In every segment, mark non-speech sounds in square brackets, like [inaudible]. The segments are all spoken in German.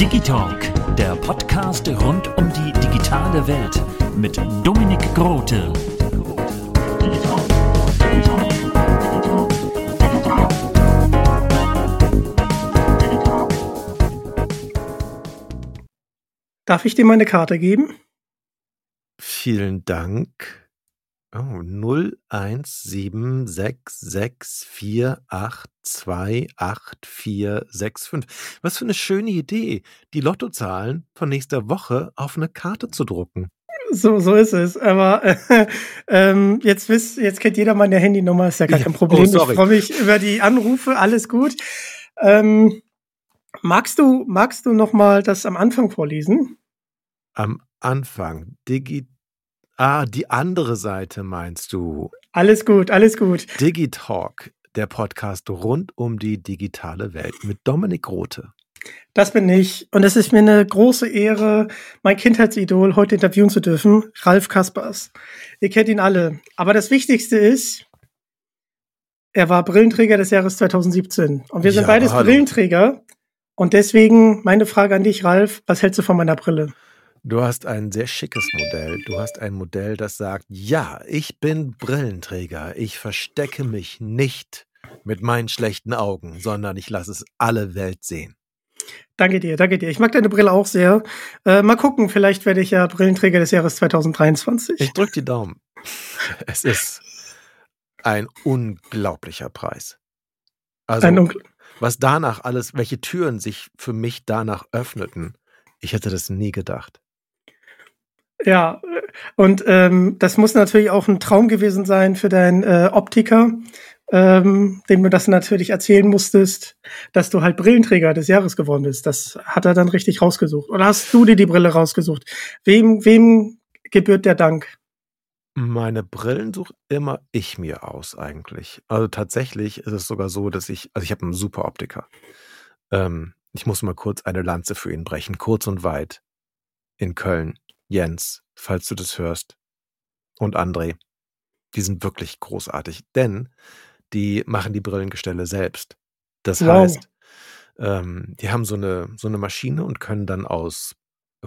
Digitalk, der Podcast rund um die digitale Welt mit Dominik Grote. Darf ich dir meine Karte geben? Vielen Dank. Oh, 01766482845. Was für eine schöne Idee, die Lottozahlen von nächster Woche auf eine Karte zu drucken. So, so ist es. Aber äh, [laughs] ähm, jetzt wisst, jetzt kennt jeder meine Handynummer, ist ja gar Ja, kein oh, Problem. ich sorry. freue mich über die Anrufe, alles gut. Ähm, magst du, magst du noch mal das am Anfang vorlesen? Am Anfang, Digi Ah, die andere Seite meinst du. Alles gut, alles gut. Digitalk, der Podcast rund um die digitale Welt mit Dominik Rote. Das bin ich. Und es ist mir eine große Ehre, mein Kindheitsidol heute interviewen zu dürfen, Ralf Kaspers. Ihr kennt ihn alle. Aber das Wichtigste ist, er war Brillenträger des Jahres 2017. Und wir sind Ja, beides hallo. Brillenträger. Und deswegen meine Frage an dich, Ralf. Was hältst du von meiner Brille? Du hast ein sehr schickes Modell. Du hast ein Modell, das sagt, ja, ich bin Brillenträger. Ich verstecke mich nicht mit meinen schlechten Augen, sondern ich lasse es alle Welt sehen. Danke dir, danke dir. Ich mag deine Brille auch sehr. Äh, mal gucken, vielleicht werde ich ja Brillenträger des Jahres 2023. Ich drück die Daumen. [laughs] Es ist ein unglaublicher Preis. Also, Ungl- was danach alles, welche Türen sich für mich danach öffneten, ich hätte das nie gedacht. Ja, und ähm, das muss natürlich auch ein Traum gewesen sein für deinen äh, Optiker, ähm, dem du das natürlich erzählen musstest, dass du halt Brillenträger des Jahres geworden bist. Das hat er dann richtig rausgesucht. Oder hast du dir die Brille rausgesucht? Wem, wem gebührt der Dank? Meine Brillen suche immer ich mir aus eigentlich. Also tatsächlich ist es sogar so, dass ich, also ich habe einen super Optiker. Ähm, ich muss mal kurz eine Lanze für ihn brechen, kurz und weit. In Köln. Jens, falls du das hörst. Und André. Die sind wirklich großartig, denn die machen die Brillengestelle selbst. Das Wow. heißt, ähm, die haben so eine, so eine Maschine und können dann aus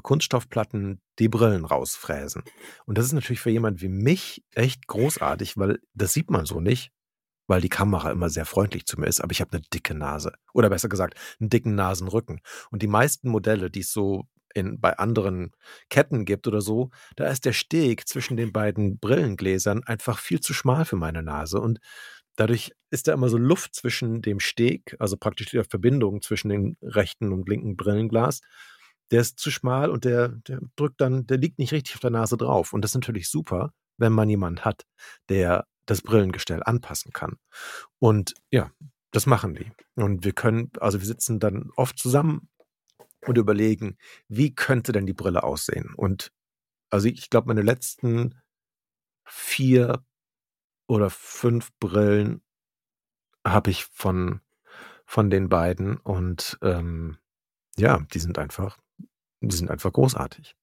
Kunststoffplatten die Brillen rausfräsen. Und das ist natürlich für jemand wie mich echt großartig, weil das sieht man so nicht, weil die Kamera immer sehr freundlich zu mir ist, aber ich habe eine dicke Nase. Oder besser gesagt, einen dicken Nasenrücken. Und die meisten Modelle, die es so in, bei anderen Ketten gibt oder so, da ist der Steg zwischen den beiden Brillengläsern einfach viel zu schmal für meine Nase. Und dadurch ist da immer so Luft zwischen dem Steg, also praktisch die Verbindung zwischen dem rechten und linken Brillenglas. Der ist zu schmal und der, der drückt dann, der liegt nicht richtig auf der Nase drauf. Und das ist natürlich super, wenn man jemanden hat, der das Brillengestell anpassen kann. Und ja, das machen die. Und wir können, also wir sitzen dann oft zusammen und überlegen, wie könnte denn die Brille aussehen? Und also ich glaube, meine letzten vier oder fünf Brillen habe ich von, von den beiden und ähm, ja, die sind einfach, die sind einfach großartig.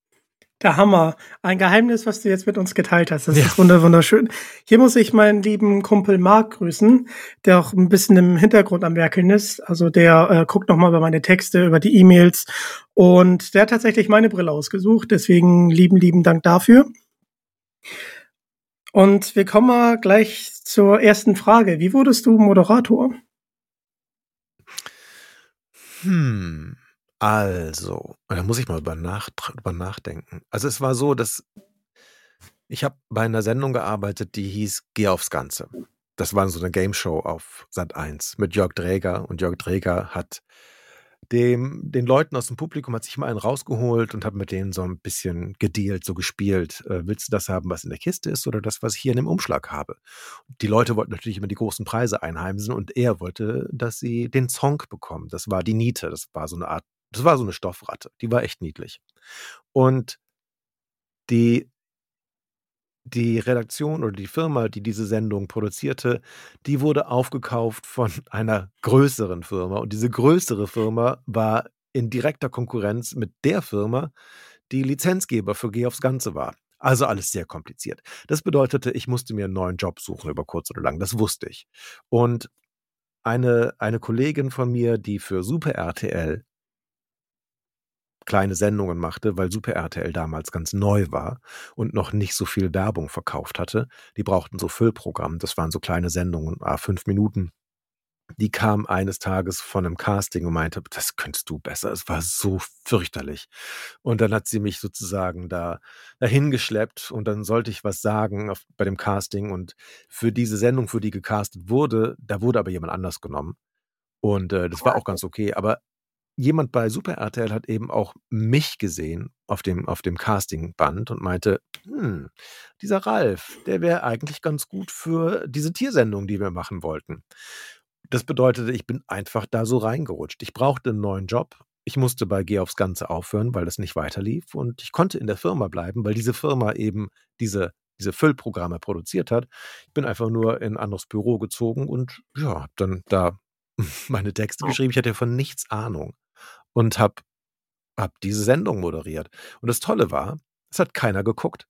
Der Hammer. Ein Geheimnis, was du jetzt mit uns geteilt hast. Das Ja. ist wunder- wunderschön. Hier muss ich meinen lieben Kumpel Marc grüßen, der auch ein bisschen im Hintergrund am Werkeln ist. Also der äh, guckt nochmal über meine Texte, über die E-Mails. Und der hat tatsächlich meine Brille ausgesucht. Deswegen lieben, lieben Dank dafür. Und wir kommen mal gleich zur ersten Frage. Wie wurdest du Moderator? Hm, also, da muss ich mal über, nach, über nachdenken. Also es war so, dass ich habe bei einer Sendung gearbeitet, die hieß Geh aufs Ganze. Das war so eine Game Show auf Sat 1 mit Jörg Dräger und Jörg Dräger hat dem, den Leuten aus dem Publikum hat sich mal einen rausgeholt und hat mit denen so ein bisschen gedealt, so gespielt. Äh, willst du das haben, was in der Kiste ist oder das, was ich hier in dem Umschlag habe? Die Leute wollten natürlich immer die großen Preise einheimsen und er wollte, dass sie den Song bekommen. Das war die Niete. Das war so eine Art, das war so eine Stoffratte. Die war echt niedlich. Und die die Redaktion oder die Firma, die diese Sendung produzierte, die wurde aufgekauft von [laughs] einer größeren Firma. Und diese größere Firma war in direkter Konkurrenz mit der Firma, die Lizenzgeber für Geh aufs Ganze war. Also alles sehr kompliziert. Das bedeutete, ich musste mir einen neuen Job suchen über kurz oder lang. Das wusste ich. Und eine, eine Kollegin von mir, die für Super RTL kleine Sendungen machte, weil Super RTL damals ganz neu war und noch nicht so viel Werbung verkauft hatte. Die brauchten so Füllprogramm. Das waren so kleine Sendungen, ah, fünf Minuten. Die kam eines Tages von einem Casting und meinte, das könntest du besser. Es war so fürchterlich. Und dann hat sie mich sozusagen da dahin geschleppt und dann sollte ich was sagen auf, bei dem Casting. Und für diese Sendung, für die gecastet wurde, da wurde aber jemand anders genommen. Und äh, das war auch ganz okay. Aber jemand bei Super RTL hat eben auch mich gesehen auf dem, auf dem Castingband und meinte, hm, dieser Ralf, der wäre eigentlich ganz gut für diese Tiersendung, die wir machen wollten. Das bedeutete, ich bin einfach da so reingerutscht. Ich brauchte einen neuen Job. Ich musste bei Geh aufs Ganze aufhören, weil das nicht weiterlief. Und ich konnte in der Firma bleiben, weil diese Firma eben diese, diese Füllprogramme produziert hat. Ich bin einfach nur in ein anderes Büro gezogen und ja, hab dann da [laughs] meine Texte geschrieben. Ich hatte von nichts Ahnung und habe hab diese Sendung moderiert. Und das Tolle war, es hat keiner geguckt.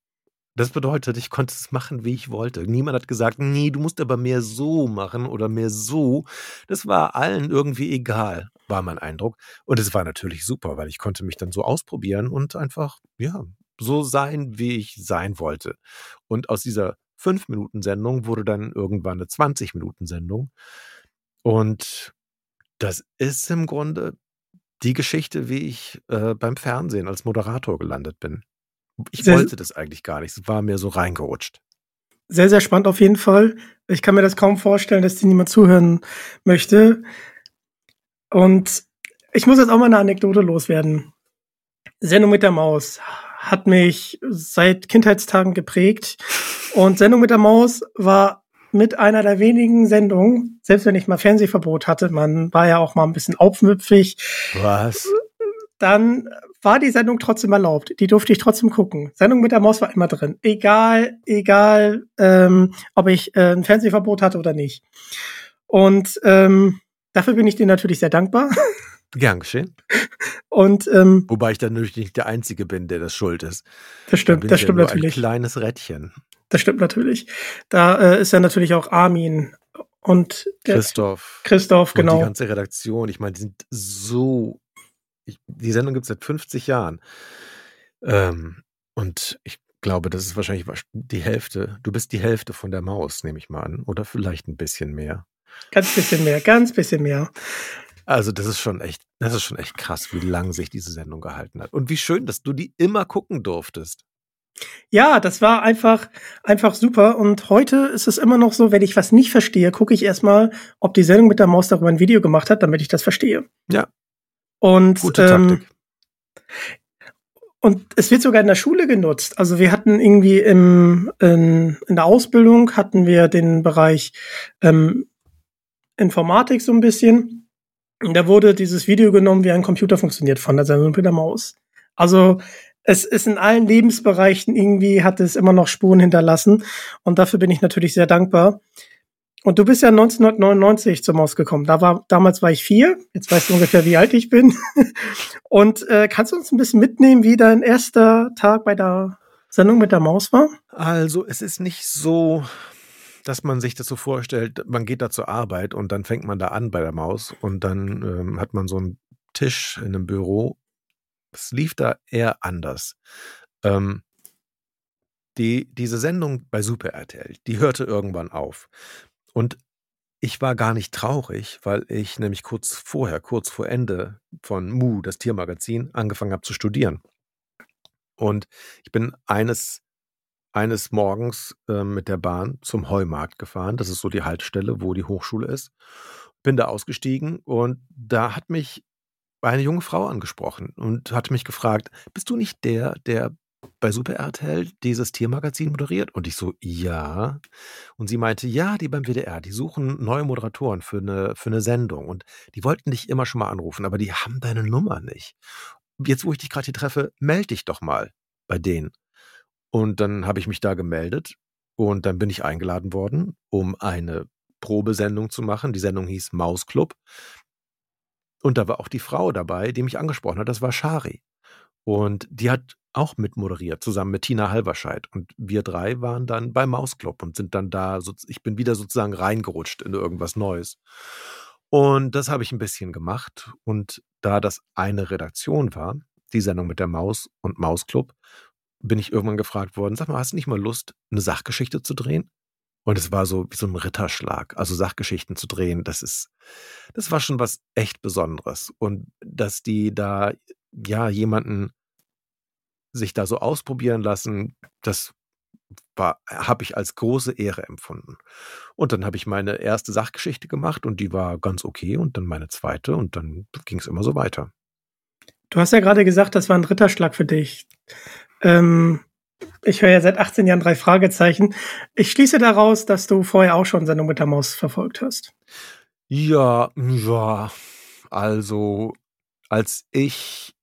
Das bedeutet, ich konnte es machen, wie ich wollte. Niemand hat gesagt, nee, du musst aber mehr so machen oder mehr so. Das war allen irgendwie egal, war mein Eindruck. Und es war natürlich super, weil ich konnte mich dann so ausprobieren und einfach, ja, so sein, wie ich sein wollte. Und aus dieser 5-Minuten-Sendung wurde dann irgendwann eine 20-Minuten-Sendung. Und das ist im Grunde die Geschichte, wie ich äh, beim Fernsehen als Moderator gelandet bin. Ich sehr, wollte das eigentlich gar nicht. Es war mir so reingerutscht. Sehr, sehr spannend auf jeden Fall. Ich kann mir das kaum vorstellen, dass dir niemand zuhören möchte. Und ich muss jetzt auch mal eine Anekdote loswerden. Sendung mit der Maus hat mich seit Kindheitstagen geprägt. Und Sendung mit der Maus war mit einer der wenigen Sendungen, selbst wenn ich mal Fernsehverbot hatte, man war ja auch mal ein bisschen aufmüpfig. Was? Dann war die Sendung trotzdem erlaubt. Die durfte ich trotzdem gucken. Sendung mit der Maus war immer drin. Egal, egal, ähm, ob ich äh, ein Fernsehverbot hatte oder nicht. Und ähm, dafür bin ich dir natürlich sehr dankbar. [laughs] Gern geschehen. Und ähm, wobei ich dann natürlich nicht der Einzige bin, der das schuld ist. Das stimmt, da das stimmt ja natürlich. Ein kleines Rädchen. Das stimmt natürlich. Da äh, ist ja natürlich auch Armin und Christoph. Christoph, genau. Und die ganze Redaktion. Ich meine, die sind so. Ich, die Sendung gibt es seit 50 Jahren. Ähm, und ich glaube, das ist wahrscheinlich die Hälfte. Du bist die Hälfte von der Maus, nehme ich mal an. Oder vielleicht ein bisschen mehr. Ganz bisschen mehr, ganz bisschen mehr. Also, das ist schon echt, das ist schon echt krass, wie lang sich diese Sendung gehalten hat. Und wie schön, dass du die immer gucken durftest. Ja, das war einfach, einfach super. Und heute ist es immer noch so, wenn ich was nicht verstehe, gucke ich erstmal, ob die Sendung mit der Maus darüber ein Video gemacht hat, damit ich das verstehe. Ja. Und, Gute ähm, Taktik. Und es wird sogar in der Schule genutzt. Also wir hatten irgendwie im, in, in der Ausbildung hatten wir den Bereich ähm, Informatik so ein bisschen. Und da wurde dieses Video genommen, wie ein Computer funktioniert von der Sendung mit der Maus. Also es ist in allen Lebensbereichen irgendwie hat es immer noch Spuren hinterlassen und dafür bin ich natürlich sehr dankbar. Und du bist ja 1999 zur Maus gekommen. Da war, damals war ich vier. Jetzt weißt du ungefähr, wie alt ich bin. [laughs] Und äh, kannst du uns ein bisschen mitnehmen, wie dein erster Tag bei der Sendung mit der Maus war? Also, es ist nicht so, dass man sich das so vorstellt, man geht da zur Arbeit und dann fängt man da an bei der Maus und dann ähm, hat man so einen Tisch in einem Büro es lief da eher anders. Ähm, die, diese Sendung bei Super RTL, die hörte irgendwann auf. Und ich war gar nicht traurig, weil ich nämlich kurz vorher, kurz vor Ende von Mu, das Tiermagazin, angefangen habe zu studieren. Und ich bin eines, eines Morgens äh, mit der Bahn zum Heumarkt gefahren. Das ist so die Haltestelle, wo die Hochschule ist. Bin da ausgestiegen und da hat mich eine junge Frau angesprochen und hat mich gefragt, bist du nicht der, der bei Super RTL dieses Tiermagazin moderiert? Und ich so, ja. Und sie meinte, ja, die beim WDR, die suchen neue Moderatoren für eine, für eine Sendung. Und die wollten dich immer schon mal anrufen, aber die haben deine Nummer nicht. Jetzt, wo ich dich gerade hier treffe, melde dich doch mal bei denen. Und dann habe ich mich da gemeldet und dann bin ich eingeladen worden, um eine Probesendung zu machen. Die Sendung hieß Mausclub. Und da war auch die Frau dabei, die mich angesprochen hat. Das war Shari. Und die hat auch mitmoderiert, zusammen mit Tina Halverscheid. Und wir drei waren dann bei Mausclub und sind dann da, ich bin wieder sozusagen reingerutscht in irgendwas Neues. Und das habe ich ein bisschen gemacht. Und da das eine Redaktion war, die Sendung mit der Maus und Mausclub, bin ich irgendwann gefragt worden, sag mal, hast du nicht mal Lust, eine Sachgeschichte zu drehen? Und es war so wie so ein Ritterschlag, also Sachgeschichten zu drehen, das ist, das war schon was echt Besonderes. Und dass die da, ja, jemanden sich da so ausprobieren lassen, das war, habe ich als große Ehre empfunden. Und dann habe ich meine erste Sachgeschichte gemacht und die war ganz okay und dann meine zweite und dann ging es immer so weiter. Du hast ja gerade gesagt, das war ein Ritterschlag für dich. Ähm, ich höre ja seit 18 Jahren drei Fragezeichen. Ich schließe daraus, dass du vorher auch schon Sendung mit der Maus verfolgt hast. Ja, ja. Also, als ich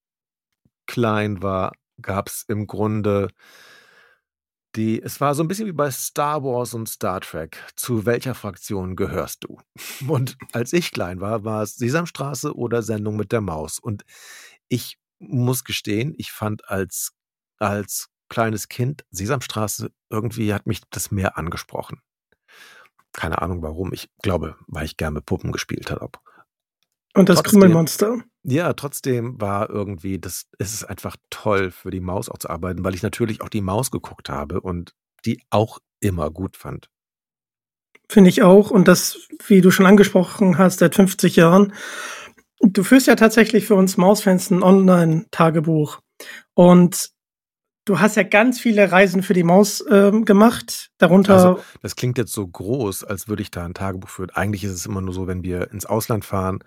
klein war, gab es im Grunde die, es war so ein bisschen wie bei Star Wars und Star Trek. Zu welcher Fraktion gehörst du? [laughs] Und als ich klein war, war es Sesamstraße oder Sendung mit der Maus. Und ich muss gestehen, ich fand als, als kleines Kind Sesamstraße irgendwie hat mich das mehr angesprochen. Keine Ahnung warum. Ich glaube, weil ich gerne mit Puppen gespielt habe. Und das Krümelmonster? Ja, trotzdem war irgendwie, das es ist einfach toll für die Maus auch zu arbeiten, weil ich natürlich auch die Maus geguckt habe und die auch immer gut fand. Finde ich auch. Und das, wie du schon angesprochen hast, seit 50 Jahren. Du führst ja tatsächlich für uns Mausfans ein Online-Tagebuch. Und du hast ja ganz viele Reisen für die Maus ähm, gemacht. Darunter. Also, das klingt jetzt so groß, als würde ich da ein Tagebuch führen. Eigentlich ist es immer nur so, wenn wir ins Ausland fahren,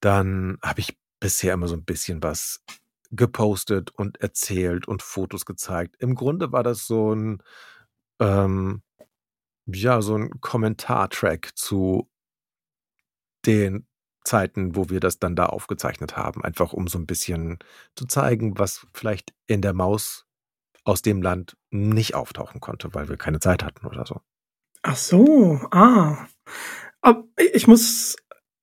dann habe ich bisher immer so ein bisschen was gepostet und erzählt und Fotos gezeigt. Im Grunde war das so ein, ähm, ja, so ein Kommentartrack zu den Zeiten, wo wir das dann da aufgezeichnet haben. Einfach um so ein bisschen zu zeigen, was vielleicht in der Maus aus dem Land nicht auftauchen konnte, weil wir keine Zeit hatten oder so. Ach so, ah. Ich muss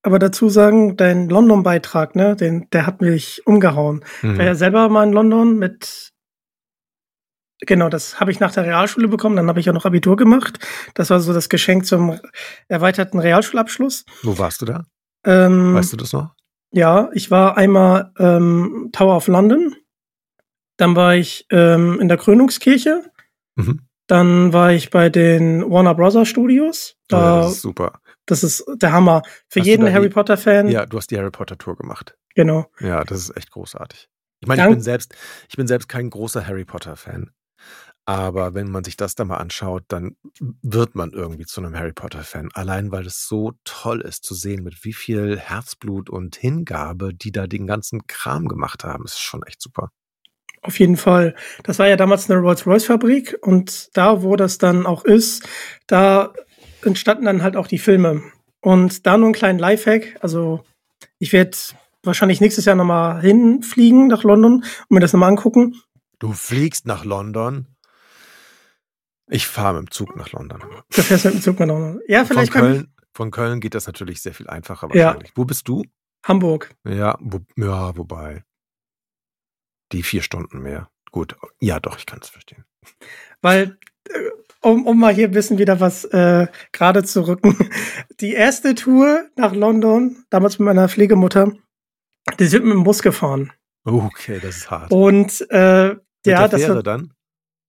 aber dazu sagen, dein London-Beitrag, ne, den, der hat mich umgehauen. Mhm. Ich war ja selber mal in London mit Genau, das habe ich nach der Realschule bekommen. Dann habe ich ja noch Abitur gemacht. Das war so das Geschenk zum erweiterten Realschulabschluss. Wo warst du da? Ähm, weißt du das noch? Ja, ich war einmal ähm, Tower of London. Dann war ich ähm, in der Krönungskirche. Mhm. Dann war ich bei den Warner Brothers Studios. Da, ja, das ist super. Das ist der Hammer. Für hast jeden Harry Potter-Fan. Ja, du hast die Harry Potter-Tour gemacht. Genau. Ja, das ist echt großartig. Ich meine, ich bin selbst, ich bin selbst kein großer Harry Potter-Fan. Aber wenn man sich das da mal anschaut, dann wird man irgendwie zu einem Harry Potter-Fan. Allein weil es so toll ist zu sehen, mit wie viel Herzblut und Hingabe die da den ganzen Kram gemacht haben. Das ist schon echt super. Auf jeden Fall. Das war ja damals eine Rolls-Royce-Fabrik und da, wo das dann auch ist, da entstanden dann halt auch die Filme. Und da nur ein kleinen Lifehack. Also ich werde wahrscheinlich nächstes Jahr nochmal hinfliegen nach London und mir das nochmal angucken. Du fliegst nach London? Ich fahre mit dem Zug nach London. Du fährst mit dem Zug nach London. Ja, vielleicht von Köln, von Köln geht das natürlich sehr viel einfacher wahrscheinlich. Ja. Wo bist du? Hamburg. Ja, wo, ja, wobei. Die vier Stunden mehr. Gut, ja doch, ich kann es verstehen. Weil äh, um, um mal hier ein bisschen wieder was äh, gerade zu rücken. [laughs] Die erste Tour nach London, damals mit meiner Pflegemutter, die sind mit dem Bus gefahren. Okay, das ist hart. Und äh, ja, mit der das Fähre dann?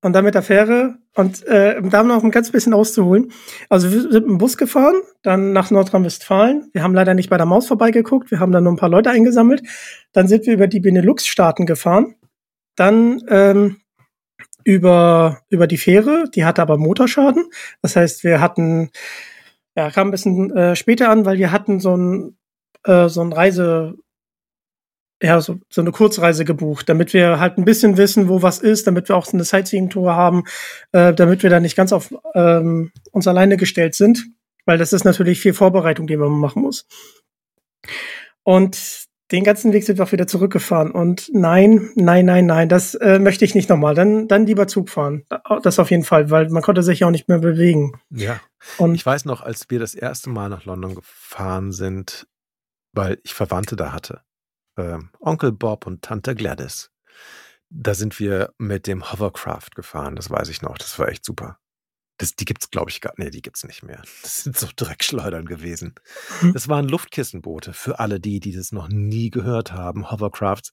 Und dann mit der Fähre und äh, da noch ein ganz bisschen auszuholen. Also wir sind mit dem Bus gefahren, dann nach Nordrhein-Westfalen. Wir haben leider nicht bei der Maus vorbeigeguckt, wir haben dann nur ein paar Leute eingesammelt. Dann sind wir über die Benelux-Staaten gefahren. Dann ähm, über, über die Fähre, die hatte aber Motorschaden. Das heißt, wir hatten, ja, kam ein bisschen äh, später an, weil wir hatten so ein, äh, so ein Reise, ja, so, so eine Kurzreise gebucht, damit wir halt ein bisschen wissen, wo was ist, damit wir auch so eine Sightseeing-Tour haben, äh, damit wir da nicht ganz auf ähm, uns alleine gestellt sind, weil das ist natürlich viel Vorbereitung, die man machen muss. Und den ganzen Weg sind wir auch wieder zurückgefahren. Und nein, nein, nein, nein, das äh, möchte ich nicht nochmal. Dann, dann lieber Zug fahren. Das auf jeden Fall, weil man konnte sich ja auch nicht mehr bewegen. Ja. Und ich weiß noch, als wir das erste Mal nach London gefahren sind, weil ich Verwandte da hatte. Äh, Onkel Bob und Tante Gladys. Da sind wir mit dem Hovercraft gefahren, das weiß ich noch. Das war echt super. Das, die gibt's, glaube ich, gar Nee, die gibt's nicht mehr. [laughs] Das sind so Dreckschleudern gewesen. [laughs] Das waren Luftkissenboote für alle die, die das noch nie gehört haben. Hovercrafts.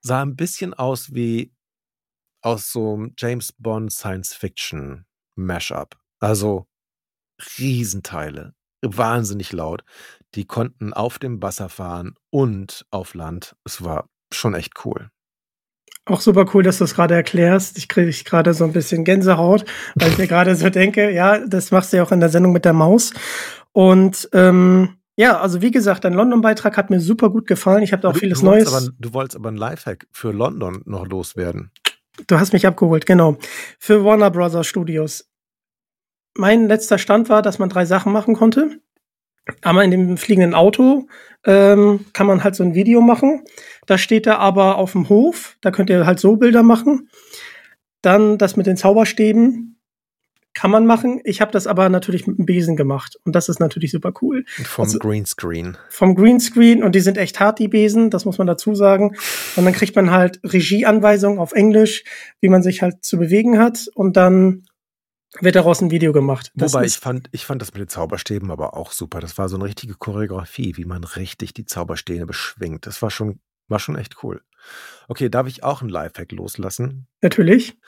Sah ein bisschen aus wie aus so einem James Bond Science Fiction Mashup. Also Riesenteile. Wahnsinnig laut. Die konnten auf dem Wasser fahren und auf Land. Es war schon echt cool. Auch super cool, dass du es gerade erklärst. Ich kriege gerade so ein bisschen Gänsehaut, weil ich mir gerade so denke, ja, das machst du ja auch in der Sendung mit der Maus. Und ähm, ja, also wie gesagt, dein London-Beitrag hat mir super gut gefallen. Ich habe da auch du, vieles du Neues. Aber, du wolltest aber ein Lifehack für London noch loswerden. Du hast mich abgeholt, genau. Für Warner Brothers Studios. Mein letzter Stand war, dass man drei Sachen machen konnte. Einmal in dem fliegenden Auto ähm, kann man halt so ein Video machen. Da steht er aber auf dem Hof. Da könnt ihr halt so Bilder machen. Dann das mit den Zauberstäben kann man machen. Ich habe das aber natürlich mit dem Besen gemacht. Und das ist natürlich super cool. Vom also, Greenscreen. Vom Greenscreen. Und die sind echt hart, die Besen. Das muss man dazu sagen. Und dann kriegt man halt Regieanweisungen auf Englisch, wie man sich halt zu bewegen hat. Und dann wird daraus ein Video gemacht. Das Wobei ich fand, ich fand das mit den Zauberstäben aber auch super. Das war so eine richtige Choreografie, wie man richtig die Zauberstäbe beschwingt. Das war schon, war schon echt cool. Okay, darf ich auch einen Lifehack loslassen? Natürlich.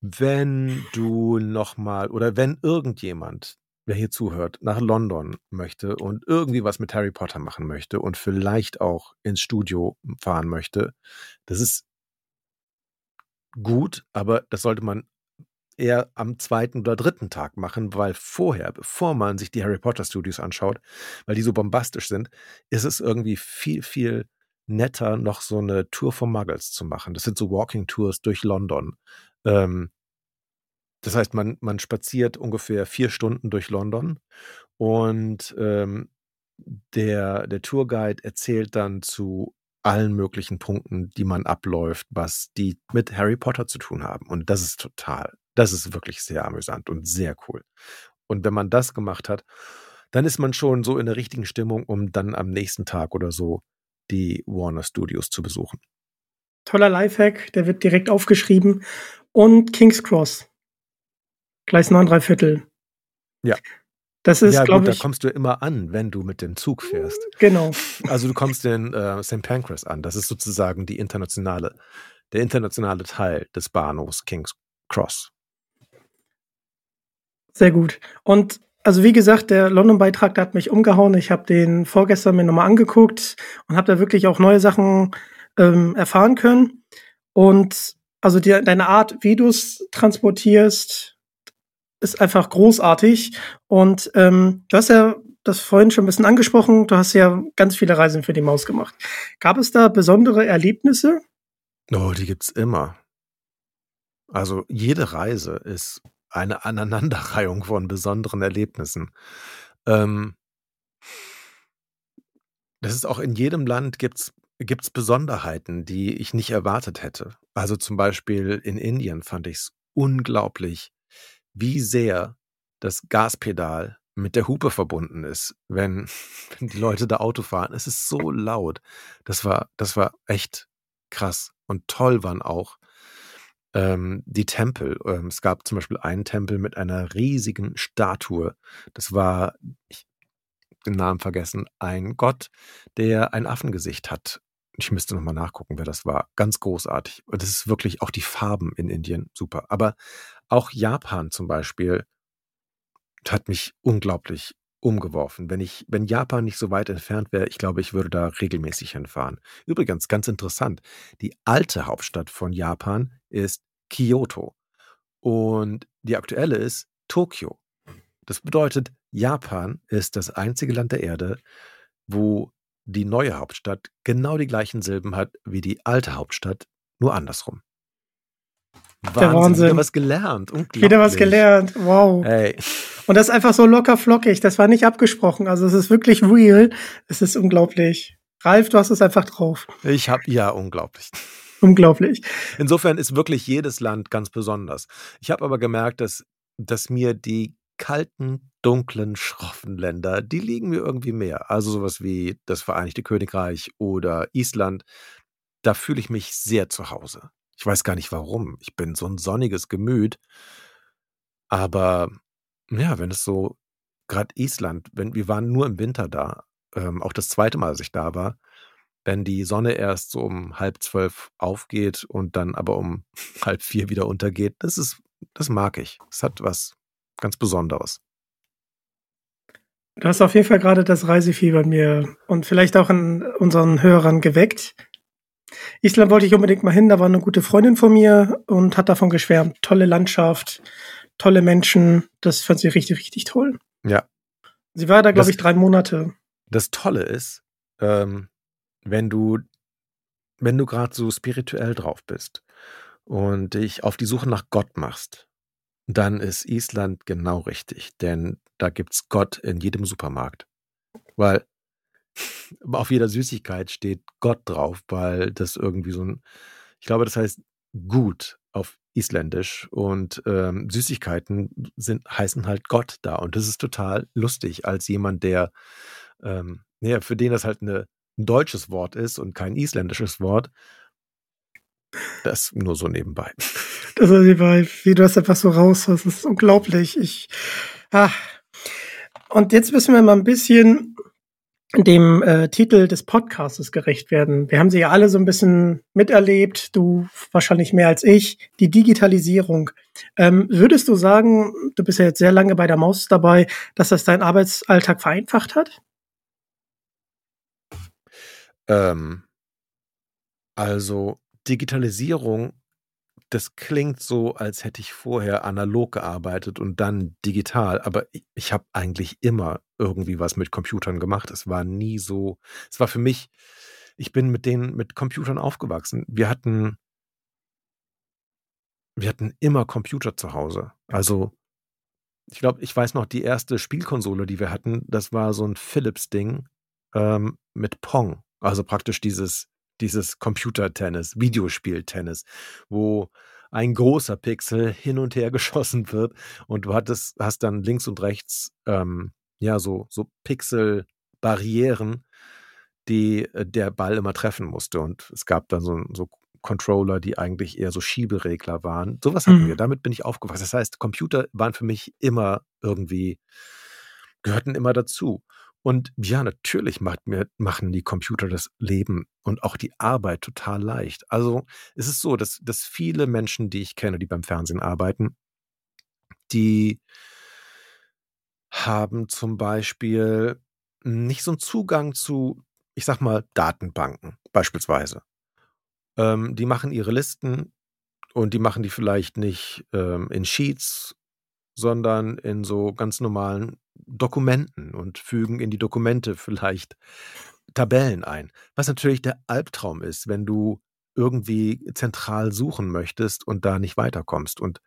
Wenn du nochmal oder wenn irgendjemand, wer hier zuhört, nach London möchte und irgendwie was mit Harry Potter machen möchte und vielleicht auch ins Studio fahren möchte, das ist gut, aber das sollte man eher am zweiten oder dritten Tag machen, weil vorher, bevor man sich die Harry Potter Studios anschaut, weil die so bombastisch sind, ist es irgendwie viel, viel netter, noch so eine Tour von Muggles zu machen. Das sind so Walking Tours durch London. Ähm, das heißt, man, man spaziert ungefähr vier Stunden durch London und ähm, der, der Tourguide erzählt dann zu allen möglichen Punkten, die man abläuft, was die mit Harry Potter zu tun haben. Und das ist total das ist wirklich sehr amüsant und sehr cool. Und wenn man das gemacht hat, dann ist man schon so in der richtigen Stimmung, um dann am nächsten Tag oder so die Warner Studios zu besuchen. Toller Lifehack, der wird direkt aufgeschrieben. Und King's Cross. Gleis 9 3 Viertel. Ja. Das ist, ja, glaube ich. Da kommst du immer an, wenn du mit dem Zug fährst. Genau. Also du kommst in äh, St. Pancras an. Das ist sozusagen die internationale, der internationale Teil des Bahnhofs King's Cross. Sehr gut. Und also wie gesagt, der London-Beitrag, hat mich umgehauen. Ich habe den vorgestern mir nochmal angeguckt und habe da wirklich auch neue Sachen ähm, erfahren können. Und also die, deine Art, wie du es transportierst, ist einfach großartig. Und ähm, du hast ja das vorhin schon ein bisschen angesprochen. Du hast ja ganz viele Reisen für die Maus gemacht. Gab es da besondere Erlebnisse? Oh, die gibt's immer. Also jede Reise ist eine Aneinanderreihung von besonderen Erlebnissen. Ähm, das ist auch in jedem Land gibt's gibt's Besonderheiten, die ich nicht erwartet hätte. Also zum Beispiel in Indien fand ich es unglaublich, wie sehr das Gaspedal mit der Hupe verbunden ist, wenn, [laughs] wenn die Leute da Auto fahren. Es ist so laut. Das war, das war echt krass. Und toll waren auch ähm, die Tempel. Ähm, es gab zum Beispiel einen Tempel mit einer riesigen Statue. Das war, ich den Namen vergessen, ein Gott, der ein Affengesicht hat. ich müsste nochmal nachgucken, wer das war. Ganz großartig. Und das ist wirklich auch die Farben in Indien super. Aber auch Japan zum Beispiel hat mich unglaublich umgeworfen. Wenn ich, wenn Japan nicht so weit entfernt wäre, ich glaube, ich würde da regelmäßig hinfahren. Übrigens, ganz interessant. Die alte Hauptstadt von Japan ist Kyoto. Und die aktuelle ist Tokio. Das bedeutet, Japan ist das einzige Land der Erde, wo die neue Hauptstadt genau die gleichen Silben hat wie die alte Hauptstadt, nur andersrum. Der Wahnsinn. Wieder was gelernt. Wieder was gelernt. Wow. Ey. Und das ist einfach so locker flockig. Das war nicht abgesprochen. Also es ist wirklich real. Es ist unglaublich. Ralf, du hast es einfach drauf. Ich habe ja unglaublich. Unglaublich. Insofern ist wirklich jedes Land ganz besonders. Ich habe aber gemerkt, dass, dass mir die kalten, dunklen, schroffen Länder, die liegen mir irgendwie mehr. Also sowas wie das Vereinigte Königreich oder Island, da fühle ich mich sehr zu Hause. Ich weiß gar nicht warum. Ich bin so ein sonniges Gemüt. Aber ja, wenn es so, gerade Island, wenn wir waren nur im Winter da, ähm, auch das zweite Mal, als ich da war, wenn die Sonne erst so um halb zwölf aufgeht und dann aber um [laughs] halb vier wieder untergeht, das ist, das mag ich. Es hat was ganz Besonderes. Du hast auf jeden Fall gerade das Reisefieber mir und vielleicht auch in unseren Hörern geweckt. Island wollte ich unbedingt mal hin, da war eine gute Freundin von mir und hat davon geschwärmt. Tolle Landschaft, tolle Menschen, das fand sie richtig, richtig toll. Ja. Sie war da, glaube ich, drei Monate. Das Tolle ist, ähm, wenn du, wenn du gerade so spirituell drauf bist und dich auf die Suche nach Gott machst, dann ist Island genau richtig, denn da gibt's Gott in jedem Supermarkt. Weil auf jeder Süßigkeit steht Gott drauf, weil das irgendwie so ein, ich glaube, das heißt gut auf Isländisch und ähm, Süßigkeiten sind, heißen halt Gott da und das ist total lustig als jemand, der, ähm, ja, für den das halt eine, ein deutsches Wort ist und kein isländisches Wort. Das nur so nebenbei. [laughs] Das ist nebenbei, wie du das einfach so raus hast, das ist unglaublich. Ich, ah. Und jetzt müssen wir mal ein bisschen dem äh, Titel des Podcasts gerecht werden. Wir haben sie ja alle so ein bisschen miterlebt, du wahrscheinlich mehr als ich, die Digitalisierung. Ähm, würdest du sagen, du bist ja jetzt sehr lange bei der Maus dabei, dass das deinen Arbeitsalltag vereinfacht hat? Ähm, also Digitalisierung das klingt so, als hätte ich vorher analog gearbeitet und dann digital, aber ich, ich habe eigentlich immer irgendwie was mit Computern gemacht. Es war nie so, es war für mich, ich bin mit denen, mit Computern aufgewachsen. Wir hatten, wir hatten immer Computer zu Hause. Also, ich glaube, ich weiß noch, die erste Spielkonsole, die wir hatten, das war so ein Philips-Ding ähm, mit Pong. Also praktisch dieses dieses Computertennis, Videospieltennis, wo ein großer Pixel [laughs] hin und her geschossen wird und du hattest, hast dann links und rechts ähm, ja so, so Pixel-Barrieren, die äh, der Ball immer treffen musste. Und es gab dann so, so Controller, die eigentlich eher so Schieberegler waren. Sowas hatten mhm. wir. Damit bin ich aufgewachsen. Das heißt, Computer waren für mich immer irgendwie, gehörten immer dazu. Und ja, natürlich macht mir, machen die Computer das Leben und auch die Arbeit total leicht. Also es ist so, dass, dass viele Menschen, die ich kenne, die beim Fernsehen arbeiten, die haben zum Beispiel nicht so einen Zugang zu, ich sag mal, Datenbanken beispielsweise. Ähm, die machen ihre Listen und die machen die vielleicht nicht ähm, in Sheets, sondern in so ganz normalen Dokumenten und fügen in die Dokumente [laughs] vielleicht Tabellen ein. Was natürlich der Albtraum ist, wenn du irgendwie zentral suchen möchtest und da nicht weiterkommst. Und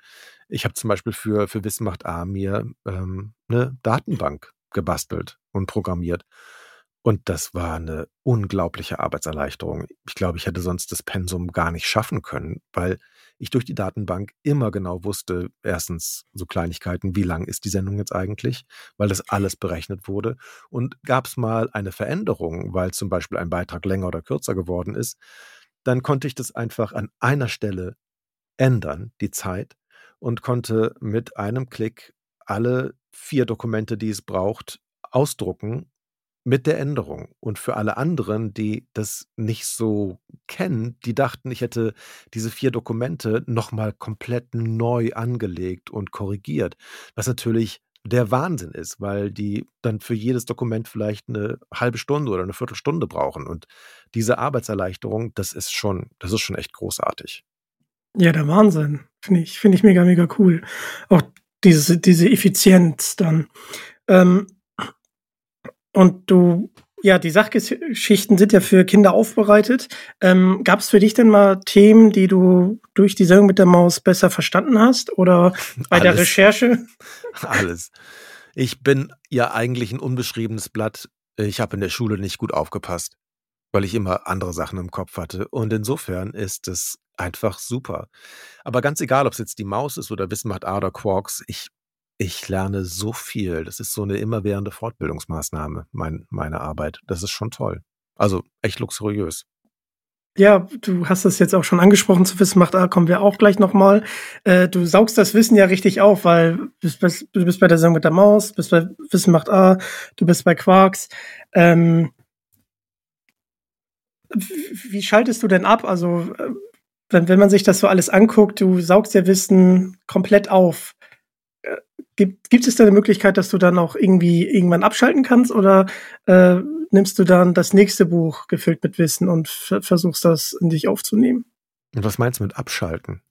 ich habe zum Beispiel für, für Wissen macht A mir ähm, eine Datenbank gebastelt und programmiert. Und das war eine unglaubliche Arbeitserleichterung. Ich glaube, ich hätte sonst das Pensum gar nicht schaffen können, weil ich durch die Datenbank immer genau wusste, erstens so Kleinigkeiten, wie lang ist die Sendung jetzt eigentlich, weil das alles berechnet wurde. Und gab es mal eine Veränderung, weil zum Beispiel ein Beitrag länger oder kürzer geworden ist, dann konnte ich das einfach an einer Stelle ändern, die Zeit, und konnte mit einem Klick alle vier Dokumente, die es braucht, ausdrucken mit der Änderung. Und für alle anderen, die das nicht so kennen, die dachten, ich hätte diese vier Dokumente nochmal komplett neu angelegt und korrigiert. Was natürlich der Wahnsinn ist, weil die dann für jedes Dokument vielleicht eine halbe Stunde oder eine Viertelstunde brauchen. Und diese Arbeitserleichterung, das ist schon, das ist schon echt großartig. Ja, der Wahnsinn. Finde ich, finde ich mega, mega cool. Auch diese, diese Effizienz dann. Ähm, und du, ja, die Sachgeschichten sind ja für Kinder aufbereitet. Ähm, Gab es für dich denn mal Themen, die du durch die Sendung mit der Maus besser verstanden hast oder bei Alles. der Recherche? [laughs] Alles. Ich bin ja eigentlich ein unbeschriebenes Blatt. Ich habe in der Schule nicht gut aufgepasst, weil ich immer andere Sachen im Kopf hatte. Und insofern ist es einfach super. Aber ganz egal, ob es jetzt die Maus ist oder Wissen macht A oder Quarks, ich ich lerne so viel. Das ist so eine immerwährende Fortbildungsmaßnahme, mein, meine Arbeit. Das ist schon toll. Also echt luxuriös. Ja, du hast es jetzt auch schon angesprochen, zu Wissen macht A, kommen wir auch gleich nochmal. Äh, du saugst das Wissen ja richtig auf, weil du bist, bei, du bist bei der Sendung mit der Maus, bist bei Wissen macht A, du bist bei Quarks. Ähm, wie schaltest du denn ab? Also, äh, wenn, wenn man sich das so alles anguckt, du saugst ja Wissen komplett auf. Gibt, gibt es da eine Möglichkeit, dass du dann auch irgendwie irgendwann abschalten kannst oder äh, nimmst du dann das nächste Buch gefüllt mit Wissen und versuchst das in dich aufzunehmen? Und was meinst du mit abschalten?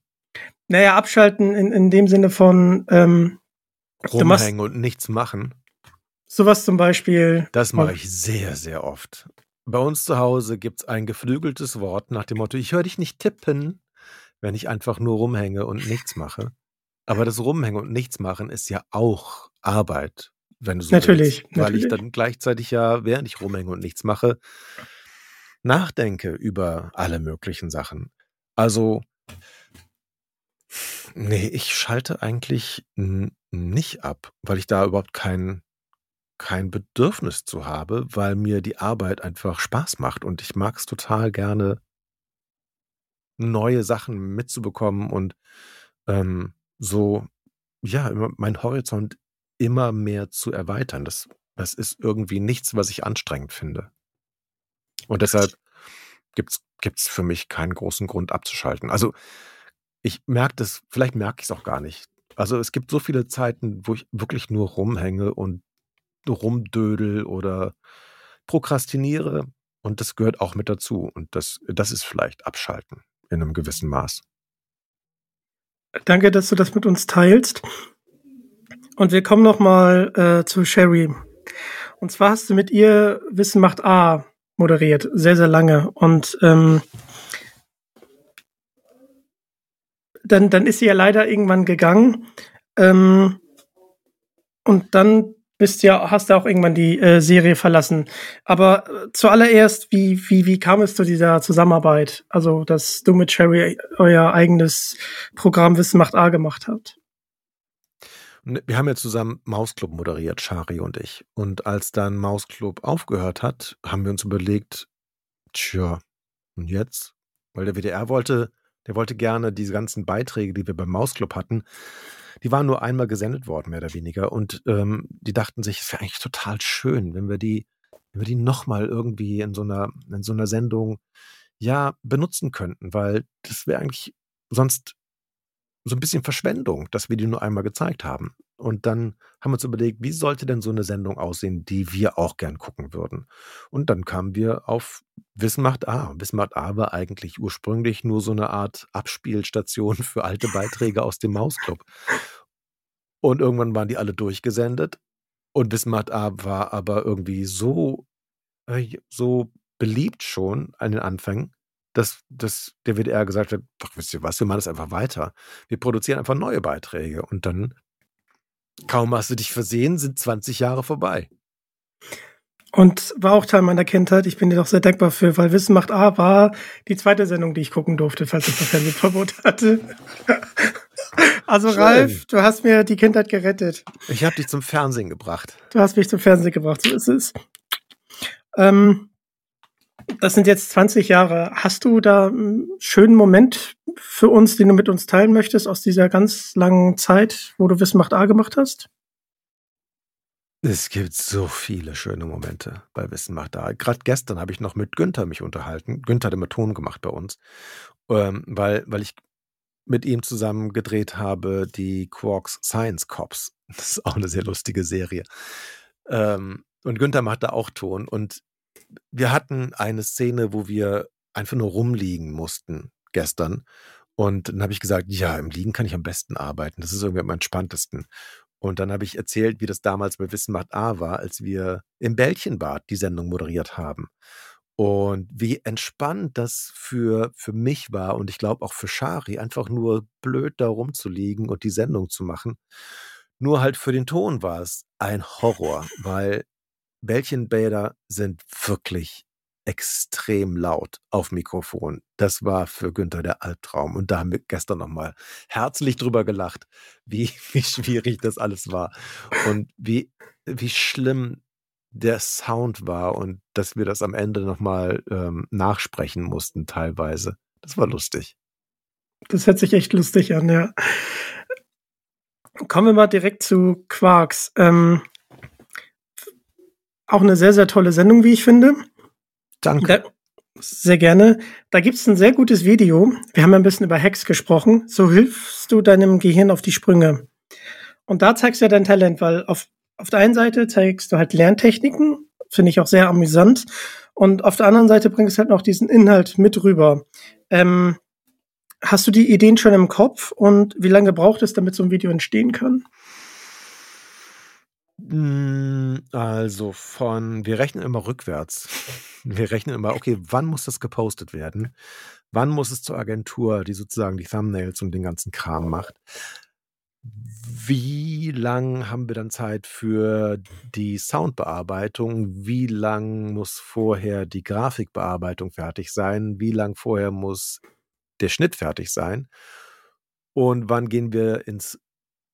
Naja, abschalten in, in dem Sinne von ähm, rumhängen und nichts machen. Sowas zum Beispiel. Das mache ich sehr, sehr oft. Bei uns zu Hause gibt es ein geflügeltes Wort nach dem Motto, ich höre dich nicht tippen, wenn ich einfach nur rumhänge und nichts mache. Aber das Rumhängen und Nichtsmachen ist ja auch Arbeit, wenn du so natürlich, willst. Weil ich dann gleichzeitig ja, während ich rumhänge und nichts mache, nachdenke über alle möglichen Sachen. Also, nee, ich schalte eigentlich nicht ab, weil ich da überhaupt kein, kein Bedürfnis zu habe, weil mir die Arbeit einfach Spaß macht und ich mag es total gerne, neue Sachen mitzubekommen und ähm, so, ja, mein Horizont immer mehr zu erweitern. Das, das ist irgendwie nichts, was ich anstrengend finde. Und deshalb gibt's gibt's für mich keinen großen Grund abzuschalten. Also ich merke das, vielleicht merke ich es auch gar nicht. Also es gibt so viele Zeiten, wo ich wirklich nur rumhänge und rumdödel oder prokrastiniere. Und das gehört auch mit dazu. Und das, das ist vielleicht Abschalten in einem gewissen Maß. Danke, dass du das mit uns teilst. Und wir kommen noch mal äh, zu Sherry. Und zwar hast du mit ihr Wissen macht A moderiert, sehr, sehr lange. Und ähm, dann, dann ist sie ja leider irgendwann gegangen. Ähm, und dann bist ja, hast ja auch irgendwann die äh, Serie verlassen. Aber äh, zuallererst, wie, wie, wie kam es zu dieser Zusammenarbeit? Also, dass du mit Sherry euer eigenes Programm Wissen macht A gemacht habt. Wir haben ja zusammen Mausclub moderiert, Shari und ich. Und als dann Mausclub aufgehört hat, haben wir uns überlegt, tja, und jetzt? Weil der WDR wollte, der wollte gerne diese ganzen Beiträge, die wir beim Mausclub hatten, die waren nur einmal gesendet worden, mehr oder weniger. Und ähm, die dachten sich, es wäre eigentlich total schön, wenn wir die, wenn wir die nochmal irgendwie in so einer, in so einer Sendung ja benutzen könnten, weil das wäre eigentlich sonst so ein bisschen Verschwendung, dass wir die nur einmal gezeigt haben. Und dann haben wir uns überlegt, wie sollte denn so eine Sendung aussehen, die wir auch gern gucken würden. Und dann kamen wir auf Wissen macht A. Wissen macht A war eigentlich ursprünglich nur so eine Art Abspielstation für alte Beiträge aus dem Mausclub. Und irgendwann waren die alle durchgesendet. Und Wissen macht A war aber irgendwie so, äh, so beliebt schon an den Anfängen, dass, dass der WDR gesagt hat, wisst ihr was, wir machen das einfach weiter. Wir produzieren einfach neue Beiträge und dann, kaum hast du dich versehen, sind 20 Jahre vorbei. Und war auch Teil meiner Kindheit. Ich bin dir doch sehr dankbar für, weil Wissen macht A war die zweite Sendung, die ich gucken durfte, falls ich das Fernsehverbot hatte. [laughs] also Schön. Ralf, du hast mir die Kindheit gerettet. Ich habe dich zum Fernsehen gebracht. Du hast mich zum Fernsehen gebracht, so ist es. Ähm, das sind jetzt 20 Jahre. Hast du da einen schönen Moment für uns, den du mit uns teilen möchtest aus dieser ganz langen Zeit, wo du Wissen macht A gemacht hast? Es gibt so viele schöne Momente bei Wissen macht da. Gerade gestern habe ich noch mit Günther mich unterhalten. Günther hat immer Ton gemacht bei uns, ähm, weil, weil ich mit ihm zusammen gedreht habe, die Quarks Science Cops. Das ist auch eine sehr lustige Serie. Ähm, und Günther macht da auch Ton. Und wir hatten eine Szene, wo wir einfach nur rumliegen mussten gestern. Und dann habe ich gesagt, ja, im Liegen kann ich am besten arbeiten. Das ist irgendwie am entspanntesten. Und dann habe ich erzählt, wie das damals bei Wissen macht A war, als wir im Bällchenbad die Sendung moderiert haben. Und wie entspannt das für, für mich war und ich glaube auch für Shari, einfach nur blöd da rumzuliegen und die Sendung zu machen. Nur halt für den Ton war es ein Horror, weil Bällchenbäder sind wirklich extrem laut auf Mikrofon. Das war für Günther der Albtraum. Und da haben wir gestern nochmal herzlich drüber gelacht, wie, [laughs] wie schwierig das alles war und wie, wie schlimm der Sound war und dass wir das am Ende nochmal ähm, nachsprechen mussten teilweise. Das war lustig. Das hört sich echt lustig an, ja. Kommen wir mal direkt zu Quarks. Ähm, auch eine sehr, sehr tolle Sendung, wie ich finde. Danke. Da, sehr gerne. Da gibt es ein sehr gutes Video. Wir haben ein bisschen über Hacks gesprochen. So hilfst du deinem Gehirn auf die Sprünge. Und da zeigst du ja dein Talent, weil auf auf der einen Seite zeigst du halt Lerntechniken, finde ich auch sehr amüsant. Und auf der anderen Seite bringst du halt noch diesen Inhalt mit rüber. Ähm, hast du die Ideen schon im Kopf und wie lange braucht es, damit so ein Video entstehen kann? Hm, also von, wir rechnen immer rückwärts. Wir rechnen immer, okay, wann muss das gepostet werden? Wann muss es zur Agentur, die sozusagen die Thumbnails und den ganzen Kram macht? Wie lang haben wir dann Zeit für die Soundbearbeitung? Wie lang muss vorher die Grafikbearbeitung fertig sein? Wie lang vorher muss der Schnitt fertig sein? Und wann gehen wir ins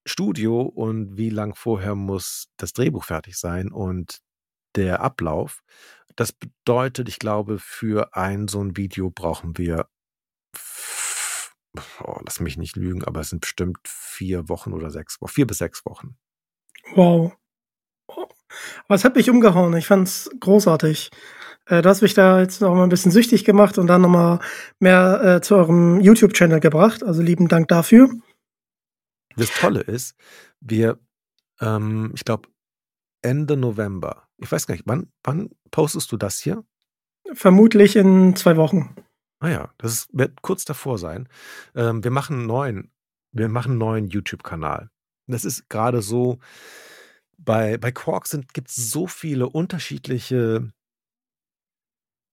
Studio und wie lang vorher muss das Drehbuch fertig sein und der Ablauf? Das bedeutet, ich glaube, für ein so ein Video brauchen wir oh, lass mich nicht lügen, aber es sind bestimmt vier Wochen oder sechs Wochen, vier bis sechs Wochen. Wow. Aber es hat mich umgehauen. Ich fand's großartig. Äh, du hast mich da jetzt noch mal ein bisschen süchtig gemacht und dann noch mal mehr äh, zu eurem YouTube-Channel gebracht. Also lieben Dank dafür. Das Tolle ist, wir, ähm, ich glaube, Ende November. Ich weiß gar nicht, wann, wann postest du das hier? Vermutlich in zwei Wochen. Ah ja, das wird kurz davor sein. Ähm, wir machen 'n neuen wir machen 'n neuen YouTube-Kanal. Das ist gerade so bei bei Quark sind gibt's so viele unterschiedliche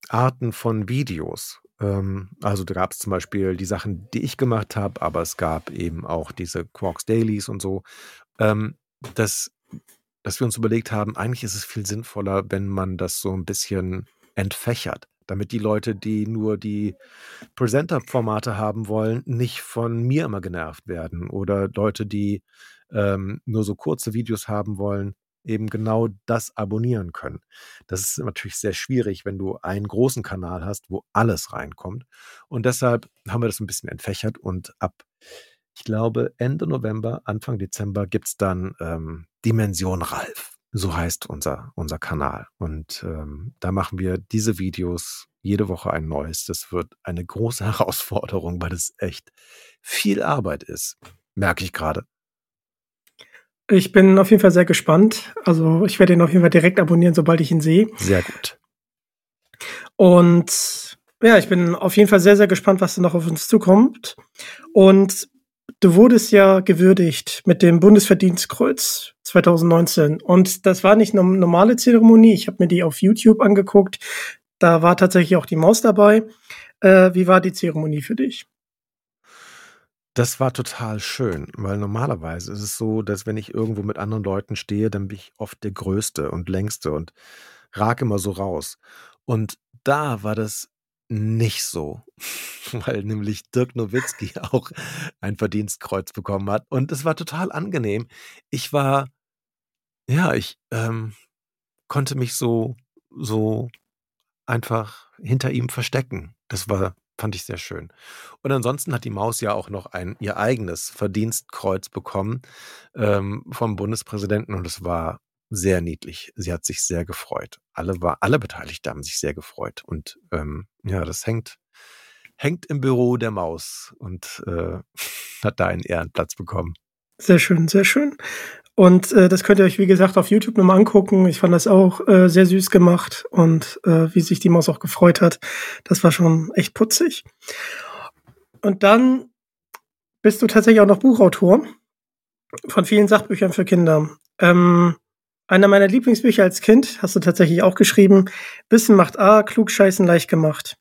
Arten von Videos. Ähm, also, da gab's zum Beispiel die Sachen, die ich gemacht habe, aber es gab eben auch diese Quarks Dailies und so. Ähm, dass dass wir uns überlegt haben, eigentlich ist es viel sinnvoller, wenn man das so ein bisschen entfächert damit die Leute, die nur die Presenter-Formate haben wollen, nicht von mir immer genervt werden oder Leute, die ähm, nur so kurze Videos haben wollen, eben genau das abonnieren können. Das ist natürlich sehr schwierig, wenn du einen großen Kanal hast, wo alles reinkommt. Und deshalb haben wir das ein bisschen entfächert und ab, ich glaube, Ende November, Anfang Dezember gibt es dann ähm, Dimension Ralf. So heißt unser, unser Kanal. Und ähm, da machen wir diese Videos jede Woche ein neues. Das wird eine große [laughs] Herausforderung, weil es echt viel Arbeit ist. Merke ich gerade. Ich bin auf jeden Fall sehr gespannt. Also ich werde ihn auf jeden Fall direkt abonnieren, sobald ich ihn sehe. Sehr gut. Und ja, ich bin auf jeden Fall sehr, sehr gespannt, was da noch auf uns zukommt. Und Du wurdest ja gewürdigt mit dem Bundesverdienstkreuz 2019. Und das war nicht eine normale Zeremonie. Ich habe mir die auf YouTube angeguckt. Da war tatsächlich auch die Maus dabei. Äh, wie war die Zeremonie für dich? Das war total schön, weil normalerweise ist es so, dass wenn ich irgendwo mit anderen Leuten stehe, dann bin ich oft der Größte und Längste und rag immer so raus. Und da war das nicht so, [laughs] weil nämlich Dirk Nowitzki [laughs] auch ein Verdienstkreuz bekommen hat. Und es war total angenehm. Ich war, ja, ich ähm, konnte mich so, so einfach hinter ihm verstecken. Das war, fand ich sehr schön. Und ansonsten hat die Maus ja auch noch ein ihr eigenes Verdienstkreuz bekommen ähm, vom Bundespräsidenten und es war sehr niedlich. Sie hat sich sehr gefreut. Alle war, alle Beteiligten haben sich sehr gefreut. Und ähm, ja, das hängt, hängt im Büro der Maus und äh, [laughs] hat da einen Ehrenplatz bekommen. Sehr schön, sehr schön. Und äh, das könnt ihr euch, wie gesagt, auf YouTube nochmal angucken. Ich fand das auch äh, sehr süß gemacht und äh, wie sich die Maus auch gefreut hat. Das war schon echt putzig. Und dann bist du tatsächlich auch noch Buchautor von vielen Sachbüchern für Kinder. Ähm, einer meiner Lieblingsbücher als Kind hast du tatsächlich auch geschrieben. Wissen macht A, klugscheißen leicht gemacht.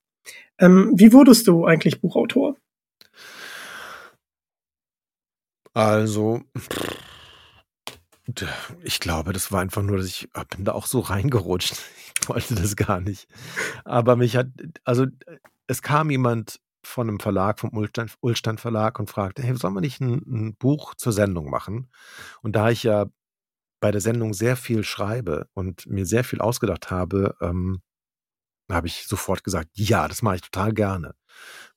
Ähm, wie wurdest du eigentlich Buchautor? Also, ich glaube, das war einfach nur, dass ich ah, bin da auch so reingerutscht. [laughs] Ich wollte das gar nicht. Aber mich hat, also es kam jemand von einem Verlag, vom Ulstein, Ulstein Verlag und fragte, hey, sollen wir nicht ein, ein, Buch zur Sendung machen? Und da ich ja bei der Sendung sehr viel schreibe und mir sehr viel ausgedacht habe, ähm, habe ich sofort gesagt, ja, das mache ich total gerne,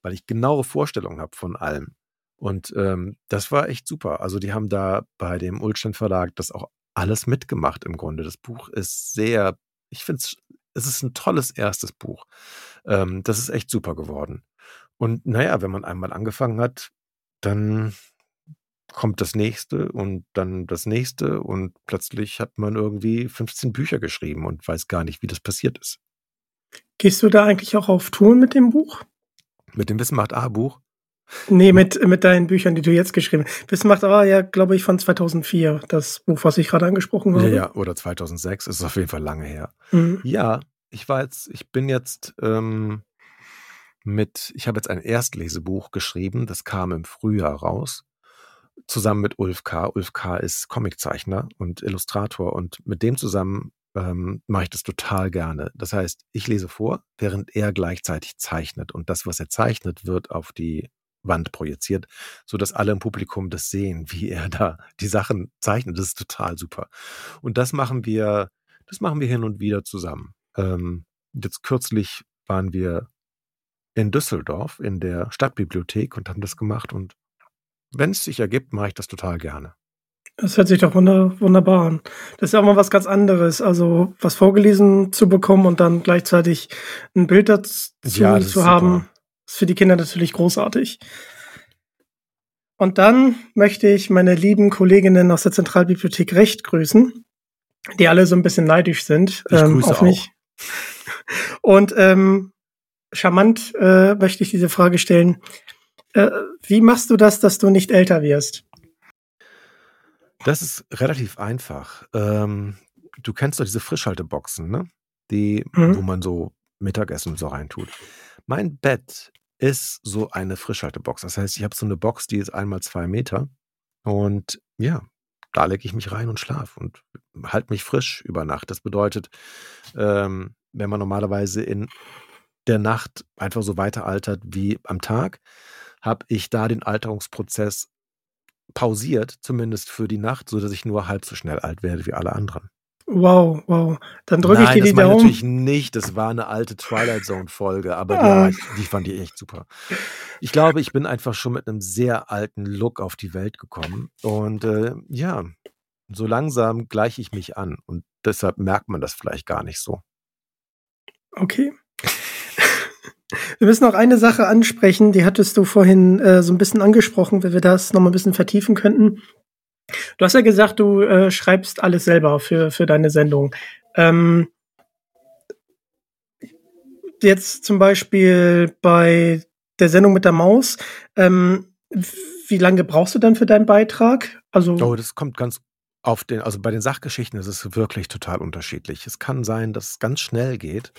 weil ich genaue Vorstellungen habe von allem. Und ähm, das war echt super. Also die haben da bei dem Ulstein Verlag das auch alles mitgemacht im Grunde. Das Buch ist sehr, ich finde es, es ist ein tolles erstes Buch. Ähm, das ist echt super geworden. Und naja, wenn man einmal angefangen hat, dann kommt das nächste und dann das nächste und plötzlich hat man irgendwie 15 Bücher geschrieben und weiß gar nicht, wie das passiert ist. Gehst du da eigentlich auch auf Touren mit dem Buch? Mit dem Wissen macht A Buch? Nee, mit, mit deinen Büchern, die du jetzt geschrieben hast. Wissen macht A ja, glaube ich, von 2004, das Buch, was ich gerade angesprochen habe. Ja, ja, oder 2006, ist auf jeden Fall lange her. Mhm. Ja, ich war jetzt, ich bin jetzt ähm, mit, ich habe jetzt ein Erstlesebuch geschrieben, das kam im Frühjahr raus zusammen mit Ulf K. Ulf K. ist Comiczeichner und Illustrator und mit dem zusammen ähm, mache ich das total gerne. Das heißt, ich lese vor, während er gleichzeitig zeichnet und das, was er zeichnet, wird auf die Wand projiziert, so dass alle im Publikum das sehen, wie er da die Sachen zeichnet. Das ist total super. Und das machen wir, das machen wir hin und wieder zusammen. Ähm, jetzt kürzlich waren wir in Düsseldorf in der Stadtbibliothek und haben das gemacht und wenn es sich ergibt, mache ich das total gerne. Das hört sich doch wunderbar an. Das ist ja auch mal was ganz anderes. Also was vorgelesen zu bekommen und dann gleichzeitig ein Bild dazu ja, zu haben, super. Ist für die Kinder natürlich großartig. Und dann möchte ich meine lieben Kolleginnen aus der Zentralbibliothek Recht grüßen, die alle so ein bisschen neidisch sind ähm, auf mich. Und ähm, charmant äh, möchte ich diese Frage stellen. Äh, wie machst du das, dass du nicht älter wirst? Das ist relativ einfach. Ähm, du kennst doch diese Frischhalteboxen, ne? Die, mhm. wo man so Mittagessen so reintut. Mein Bett ist so eine Frischhaltebox. Das heißt, ich habe so eine Box, die ist einmal zwei Meter. Und ja, da lege ich mich rein und schlafe und halte mich frisch über Nacht. Das bedeutet, ähm, wenn man normalerweise in der Nacht einfach so weiter altert wie am Tag, habe ich da den Alterungsprozess pausiert, zumindest für die Nacht, so dass ich nur halb so schnell alt werde wie alle anderen. Wow, wow. Dann drücke ich dir die Daumen. natürlich nicht. Das war eine alte Twilight Zone Folge, aber ah. ja, die fand ich echt super. Ich glaube, ich bin einfach schon mit einem sehr alten Look auf die Welt gekommen und äh, ja, so langsam gleiche ich mich an und deshalb merkt man das vielleicht gar nicht so. Okay. Wir müssen noch eine Sache ansprechen, die hattest du vorhin äh, so ein bisschen angesprochen, wenn wir das noch mal ein bisschen vertiefen könnten. Du hast ja gesagt, du äh, schreibst alles selber für, für deine Sendung. Ähm, jetzt zum Beispiel bei der Sendung mit der Maus, ähm, wie lange brauchst du dann für deinen Beitrag? Also oh, das kommt ganz auf den, also bei den Sachgeschichten ist es wirklich total unterschiedlich. Es kann sein, dass es ganz schnell geht,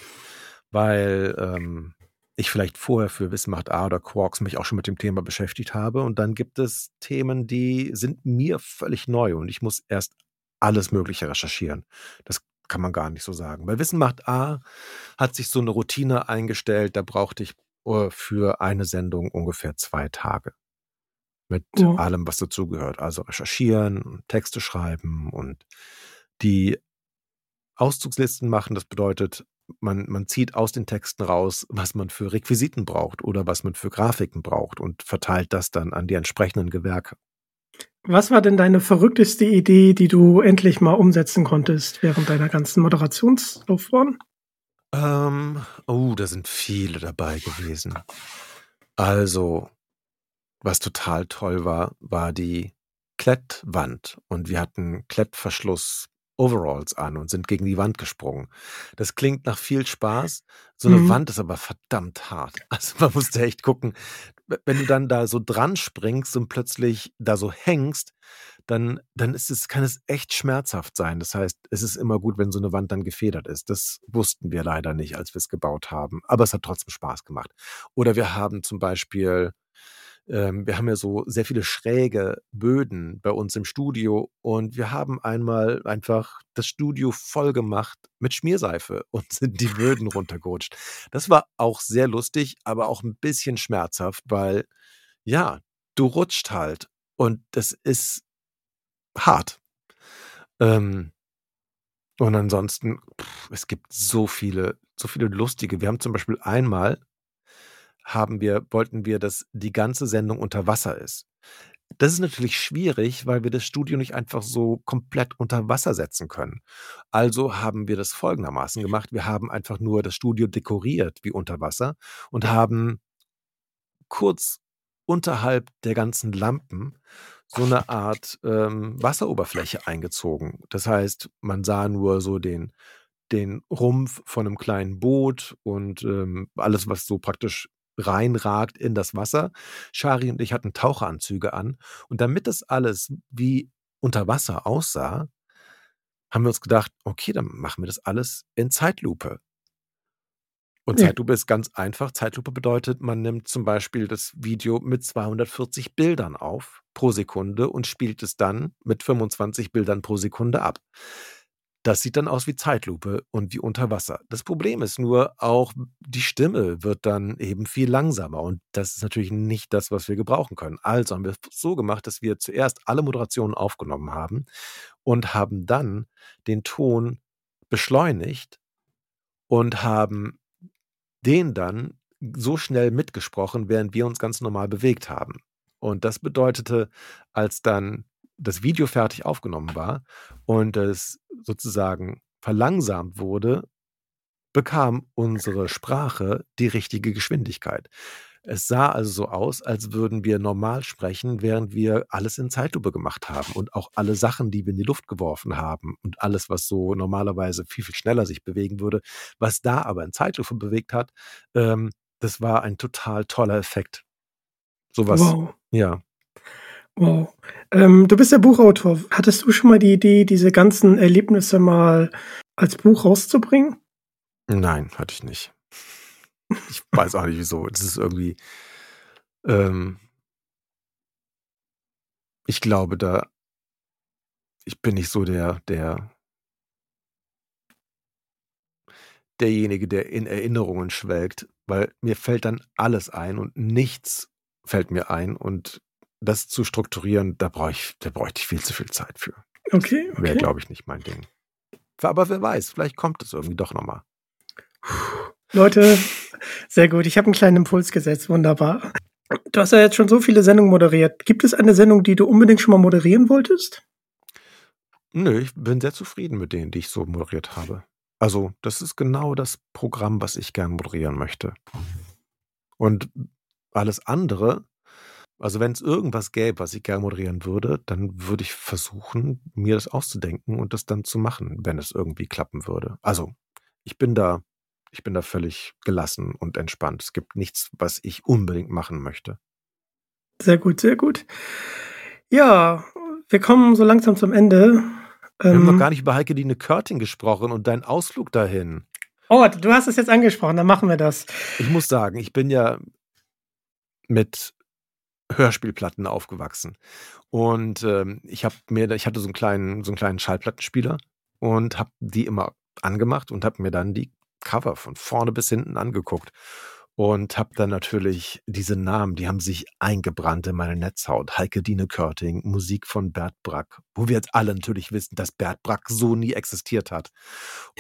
weil ähm, ich vielleicht vorher für Wissen macht A oder Quarks mich auch schon mit dem Thema beschäftigt habe. Und dann gibt es Themen, die sind mir völlig neu und ich muss erst alles Mögliche recherchieren. Das kann man gar nicht so sagen. Bei Wissen macht A hat sich so eine Routine eingestellt, da brauchte ich äh, für eine Sendung ungefähr zwei Tage. Mit ja. allem, was dazugehört. Also recherchieren, Texte schreiben und die Auszugslisten machen. Das bedeutet, man, man zieht aus den Texten raus, was man für Requisiten braucht oder was man für Grafiken braucht und verteilt das dann an die entsprechenden Gewerke. Was war denn deine verrückteste Idee, die du endlich mal umsetzen konntest während deiner ganzen Moderationslaufbahn? Ähm, oh, da sind viele dabei gewesen. Also, was total toll war, war die Klettwand und wir hatten Klettverschluss Overalls an und sind gegen die Wand gesprungen. Das klingt nach viel Spaß. So eine Mhm. Wand ist aber verdammt hart. [laughs] Also man musste echt gucken, wenn du dann da so dran springst und plötzlich da so hängst, dann, dann ist es, kann es echt schmerzhaft sein. Das heißt, es ist immer gut, wenn so eine Wand dann gefedert ist. Das wussten wir leider nicht, als wir es gebaut haben. Aber es hat trotzdem Spaß gemacht. Oder wir haben zum Beispiel ähm, wir haben ja so sehr viele schräge Böden bei uns im Studio und wir haben einmal einfach das Studio voll gemacht mit Schmierseife und [laughs] sind die Böden runtergerutscht. Das war auch sehr lustig, aber auch ein bisschen schmerzhaft, weil ja, du rutscht halt und das ist hart. Ähm, und ansonsten, pff, es gibt so viele, so viele lustige. Wir haben zum Beispiel einmal haben wir, wollten wir, dass die ganze Sendung unter Wasser ist. Das ist natürlich schwierig, weil wir das Studio nicht einfach so komplett unter Wasser setzen können. Also haben wir das folgendermaßen gemacht. Wir haben einfach nur das Studio dekoriert wie unter Wasser und haben kurz unterhalb der ganzen Lampen so eine Art ähm, Wasseroberfläche eingezogen. Das heißt, man sah nur so den, den Rumpf von einem kleinen Boot und ähm, alles, was so praktisch reinragt in das Wasser. Shari und ich hatten Taucheranzüge an. Und damit das alles wie unter Wasser aussah, haben wir uns gedacht, okay, dann machen wir das alles in Zeitlupe. Und Ja. Zeitlupe ist ganz einfach. Zeitlupe bedeutet, man nimmt zum Beispiel das Video mit 240 Bildern auf pro Sekunde und spielt es dann mit 25 Bildern pro Sekunde ab. Das sieht dann aus wie Zeitlupe und wie unter Wasser. Das Problem ist nur, auch die Stimme wird dann eben viel langsamer und das ist natürlich nicht das, was wir gebrauchen können. Also haben wir es so gemacht, dass wir zuerst alle Moderationen aufgenommen haben und haben dann den Ton beschleunigt und haben den dann so schnell mitgesprochen, während wir uns ganz normal bewegt haben. Und das bedeutete, als dann das Video fertig aufgenommen war und es sozusagen verlangsamt wurde, bekam unsere Sprache die richtige Geschwindigkeit. Es sah also so aus, als würden wir normal sprechen, während wir alles in Zeitlupe gemacht haben und auch alle Sachen, die wir in die Luft geworfen haben und alles, was so normalerweise viel, viel schneller sich bewegen würde, was da aber in Zeitlupe bewegt hat, ähm, das war ein total toller Effekt. Sowas, Wow. ja. Wow. Ähm, du bist ja Buchautor. Hattest du schon mal die Idee, diese ganzen Erlebnisse mal als Buch rauszubringen? Nein, hatte ich nicht. Ich weiß auch nicht wieso. Das ist irgendwie, ähm, ich glaube, da, ich bin nicht so der, der, derjenige, der in Erinnerungen schwelgt, weil mir fällt dann alles ein und nichts fällt mir ein und das zu strukturieren, da brauche ich, da bräuchte ich viel zu viel Zeit für. Okay, Wäre, okay. glaube ich, nicht mein Ding. Aber wer weiß, vielleicht kommt es irgendwie doch nochmal. Leute, sehr gut. Ich habe einen kleinen Impuls gesetzt. Wunderbar. Du hast ja jetzt schon so viele Sendungen moderiert. Gibt es eine Sendung, die du unbedingt schon mal moderieren wolltest? Nö, ich bin sehr zufrieden mit denen, die ich so moderiert habe. Also, das ist genau das Programm, was ich gern moderieren möchte. Und alles andere, also wenn es irgendwas gäbe, was ich gern moderieren würde, dann würde ich versuchen, mir das auszudenken und das dann zu machen, wenn es irgendwie klappen würde. Also, ich bin da, ich bin da völlig gelassen und entspannt. Es gibt nichts, was ich unbedingt machen möchte. Sehr gut, sehr gut. Ja, wir kommen so langsam zum Ende. Wir haben Ähm, noch gar nicht über Heike Dine Körting gesprochen und deinen Ausflug dahin. oh, du hast es jetzt angesprochen, dann machen wir das. Ich muss sagen, ich bin ja mit Hörspielplatten aufgewachsen. Und ähm, ich habe mir, ich hatte so einen kleinen, so einen kleinen Schallplattenspieler und habe die immer angemacht und habe mir dann die Cover von vorne bis hinten angeguckt und habe dann natürlich diese Namen, die haben sich eingebrannt in meine Netzhaut. Heike Dine Körting, Musik von Bert Brack, wo wir jetzt alle natürlich wissen, dass Bert Brack so nie existiert hat.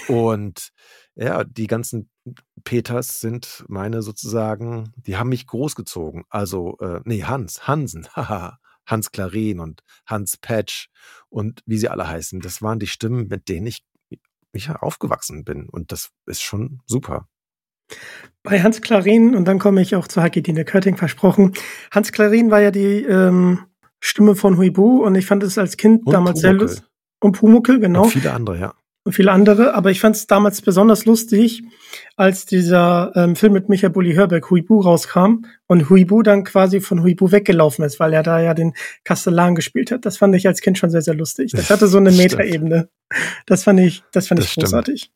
Und ja, die ganzen Peters sind meine sozusagen, die haben mich großgezogen. Also, äh, nee, Hans, Hansen, [laughs] haha, Hans Klarin und Hans Patch und wie sie alle heißen. Das waren die Stimmen, mit denen ich, ich aufgewachsen bin. Und das ist schon super. Bei Hans Klarin, und dann komme ich auch zu Heike Dine Körting versprochen. Hans Klarin war ja die ähm, Stimme von Huibu und ich fand es als Kind und damals Pumuckl. sehr lustig. Und Pumuckel, genau. Und viele andere, ja. Und viele andere. Aber ich fand es damals besonders lustig, als dieser ähm, Film mit Michael Bulli Hörberg, Huibu, rauskam und Huibu dann quasi von Huibu weggelaufen ist, weil er da ja den Kastellan gespielt hat. Das fand ich als Kind schon sehr, sehr lustig. Das hatte so eine. Metaebene. Das fand ich, das fand Das ich stimmt. großartig.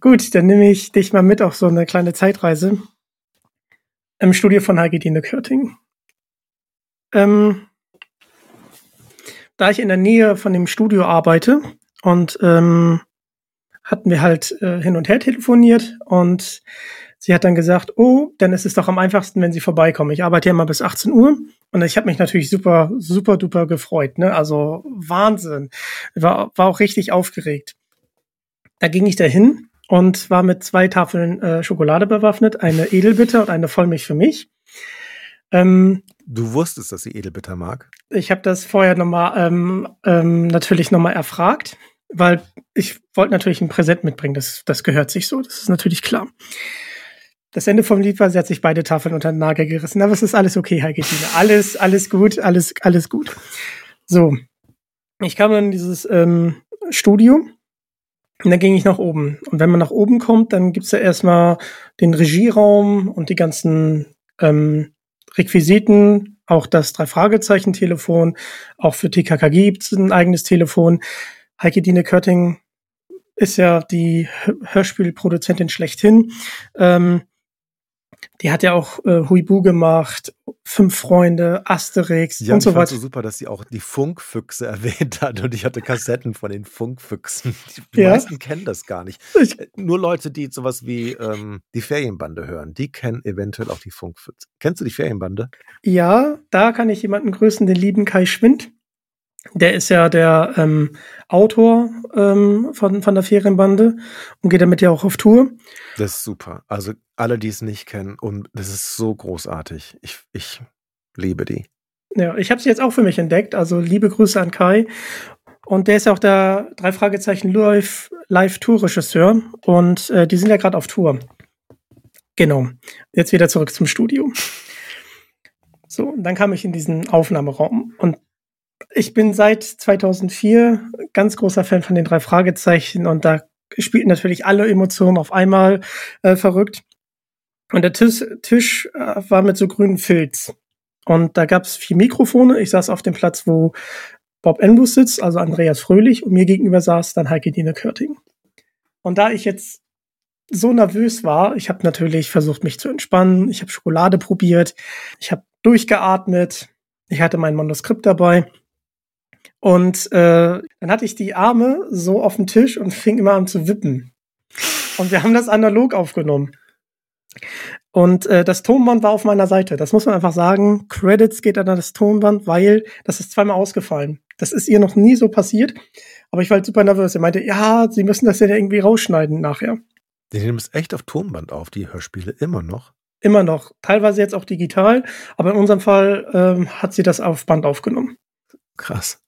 Gut, dann nehme ich dich mal mit auf so eine kleine Zeitreise im Studio von Hagedine Körting. Ähm, da ich in der Nähe von dem Studio arbeite und ähm, hatten wir halt äh, hin und her telefoniert und sie hat dann gesagt, oh, dann ist es doch am einfachsten, wenn Sie vorbeikommen. Ich arbeite ja immer bis 18 Uhr und ich habe mich natürlich super, super duper gefreut. Ne? Also Wahnsinn. War, war auch richtig aufgeregt. Da ging ich dahin und war mit zwei Tafeln äh, Schokolade bewaffnet, eine Edelbitter und eine Vollmilch für mich. Ähm, Du wusstest, dass sie Edelbitter mag. ich habe das vorher nochmal ähm, ähm, natürlich nochmal erfragt, weil ich wollte natürlich ein Präsent mitbringen. Das, das gehört sich so, das ist natürlich klar. Das Ende vom Lied war, sie hat sich beide Tafeln unter den Nagel gerissen. Aber es ist alles okay, Heike Tine. Alles, alles gut, alles, alles gut. So. Ich kam in dieses ähm, Studio und dann ging ich nach oben. Und wenn man nach oben kommt, dann gibt's ja erstmal den Regieraum und die ganzen ähm, Requisiten, auch das Drei-Fragezeichen-Telefon, auch für TKKG gibt's ein eigenes Telefon. Heike Dine Körting ist ja die Hör- Hörspielproduzentin schlechthin. Ähm, die hat ja auch äh, Huibu gemacht, Fünf Freunde, Asterix Ja, und ich so fand weiter. so super, dass sie auch die Funkfüchse [laughs] erwähnt hat und ich hatte Kassetten von den Funkfüchsen. Die, die Ja. meisten kennen das gar nicht. Ich- Äh, Nur Leute, die sowas wie ähm, die Ferienbande hören, die kennen eventuell auch die Funkfüchse. Kennst du die Ferienbande? Ja, da kann ich jemanden grüßen, den lieben Kai Schwind. Der ist ja der ähm, Autor ähm, von, von der Ferienbande und geht damit ja auch auf Tour. Das ist super. Also alle, die es nicht kennen, und das ist so großartig. Ich, ich liebe die. Ja, ich habe sie jetzt auch für mich entdeckt. Also liebe Grüße an Kai. Und der ist ja auch der drei Fragezeichen Live, Live Tour Regisseur und äh, die sind ja gerade auf Tour. Genau. Jetzt wieder zurück zum Studio. So, und dann kam ich in diesen Aufnahmeraum und ich bin seit 2004 ganz großer Fan von den drei Fragezeichen und da spielten natürlich alle Emotionen auf einmal äh, verrückt. Und der Tisch, Tisch äh, war mit so grünen Filz. Und da gab es vier Mikrofone. Ich saß auf dem Platz, wo Bob Enbus sitzt, also Andreas Fröhlich, und mir gegenüber saß dann Heike Dine Körting. Und da ich jetzt so nervös war, ich habe natürlich versucht, mich zu entspannen. Ich habe Schokolade probiert, ich habe durchgeatmet, ich hatte mein Manuskript dabei. Und äh, dann hatte ich die Arme so auf dem Tisch und fing immer an zu wippen. Und wir haben das analog aufgenommen. Und äh, das Tonband war auf meiner Seite. Das muss man einfach sagen. Credits geht an das Tonband, weil das ist zweimal ausgefallen. Das ist ihr noch nie so passiert. Aber ich war halt super nervös. Er meinte, ja, sie müssen das ja irgendwie rausschneiden nachher. Die nehmen es echt auf Tonband auf, die Hörspiele, immer noch. Immer noch. Teilweise jetzt auch digital. Aber in unserem Fall ähm, hat sie das auf Band aufgenommen. Krass.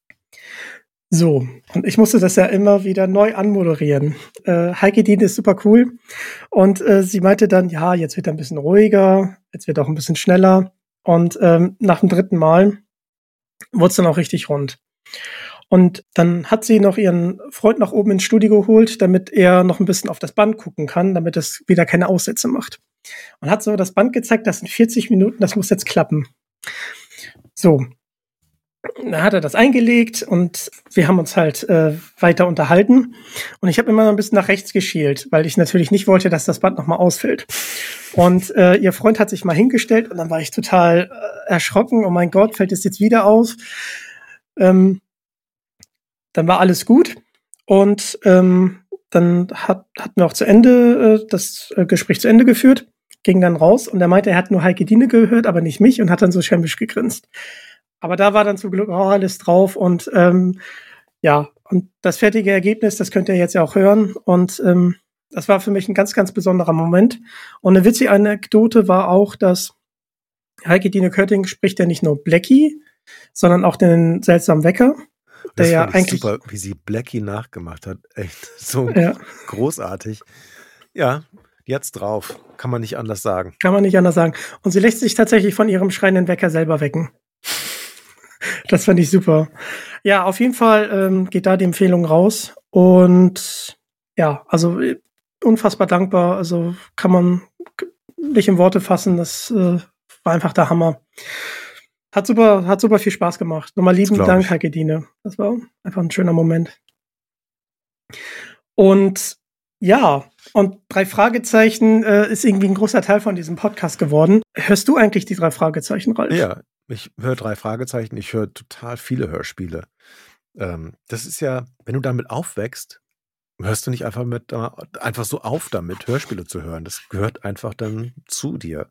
So, und ich musste das ja immer wieder neu anmoderieren. Äh, Heike Dien ist super cool. Und äh, sie meinte dann, ja, jetzt wird er ein bisschen ruhiger, jetzt wird er auch ein bisschen schneller. Und ähm, nach dem dritten Mal wurde es dann auch richtig rund. Und dann hat sie noch ihren Freund nach oben ins Studio geholt, damit er noch ein bisschen auf das Band gucken kann, damit es wieder keine Aussätze macht. Und hat so das Band gezeigt, das sind 40 Minuten, das muss jetzt klappen. So, dann hat er das eingelegt und wir haben uns halt äh, weiter unterhalten. Und ich habe immer ein bisschen nach rechts geschielt, weil ich natürlich nicht wollte, dass das Band nochmal ausfällt. Und äh, ihr Freund hat sich mal hingestellt und dann war ich total äh, erschrocken. Oh mein Gott, fällt es jetzt wieder aus? Ähm, dann war alles gut. Und ähm, dann hat, hatten wir auch zu Ende äh, das äh, Gespräch zu Ende geführt, ging dann raus und er meinte, er hat nur Heike Dine gehört, aber nicht mich und hat dann so schelmisch gegrinst. Aber da war dann zum Glück auch alles drauf und ähm, ja, und das fertige Ergebnis, das könnt ihr jetzt ja auch hören. Und ähm, das war für mich ein ganz, ganz besonderer Moment. Und eine witzige Anekdote war auch, dass Heike Dine Kötting spricht ja nicht nur Blackie sondern auch den seltsamen Wecker, der Das ja eigentlich super, wie sie Blackie nachgemacht hat. Echt [laughs] so Ja. großartig. Ja, jetzt drauf. Kann man nicht anders sagen. kann man nicht anders sagen. Und sie lässt sich tatsächlich von ihrem schreienden Wecker selber wecken. [laughs] Das fand ich super. Ja, auf jeden Fall ähm, geht da die Empfehlung raus. Und ja, also äh, unfassbar dankbar. Also kann man nicht in Worte fassen. Das äh, war einfach der Hammer. Hat super, hat super viel Spaß gemacht. Nochmal lieben Dank. Heike Diene. Das war einfach ein schöner Moment. Und ja, und drei Fragezeichen äh, ist irgendwie ein großer Teil von diesem Podcast geworden. Hörst du eigentlich die drei Fragezeichen, Ralf? Ja, ich höre drei Fragezeichen, ich höre total viele Hörspiele. Ähm, das ist ja, wenn du damit aufwächst, hörst du nicht einfach mit äh, einfach so auf damit, Hörspiele zu hören. Das gehört einfach dann zu dir.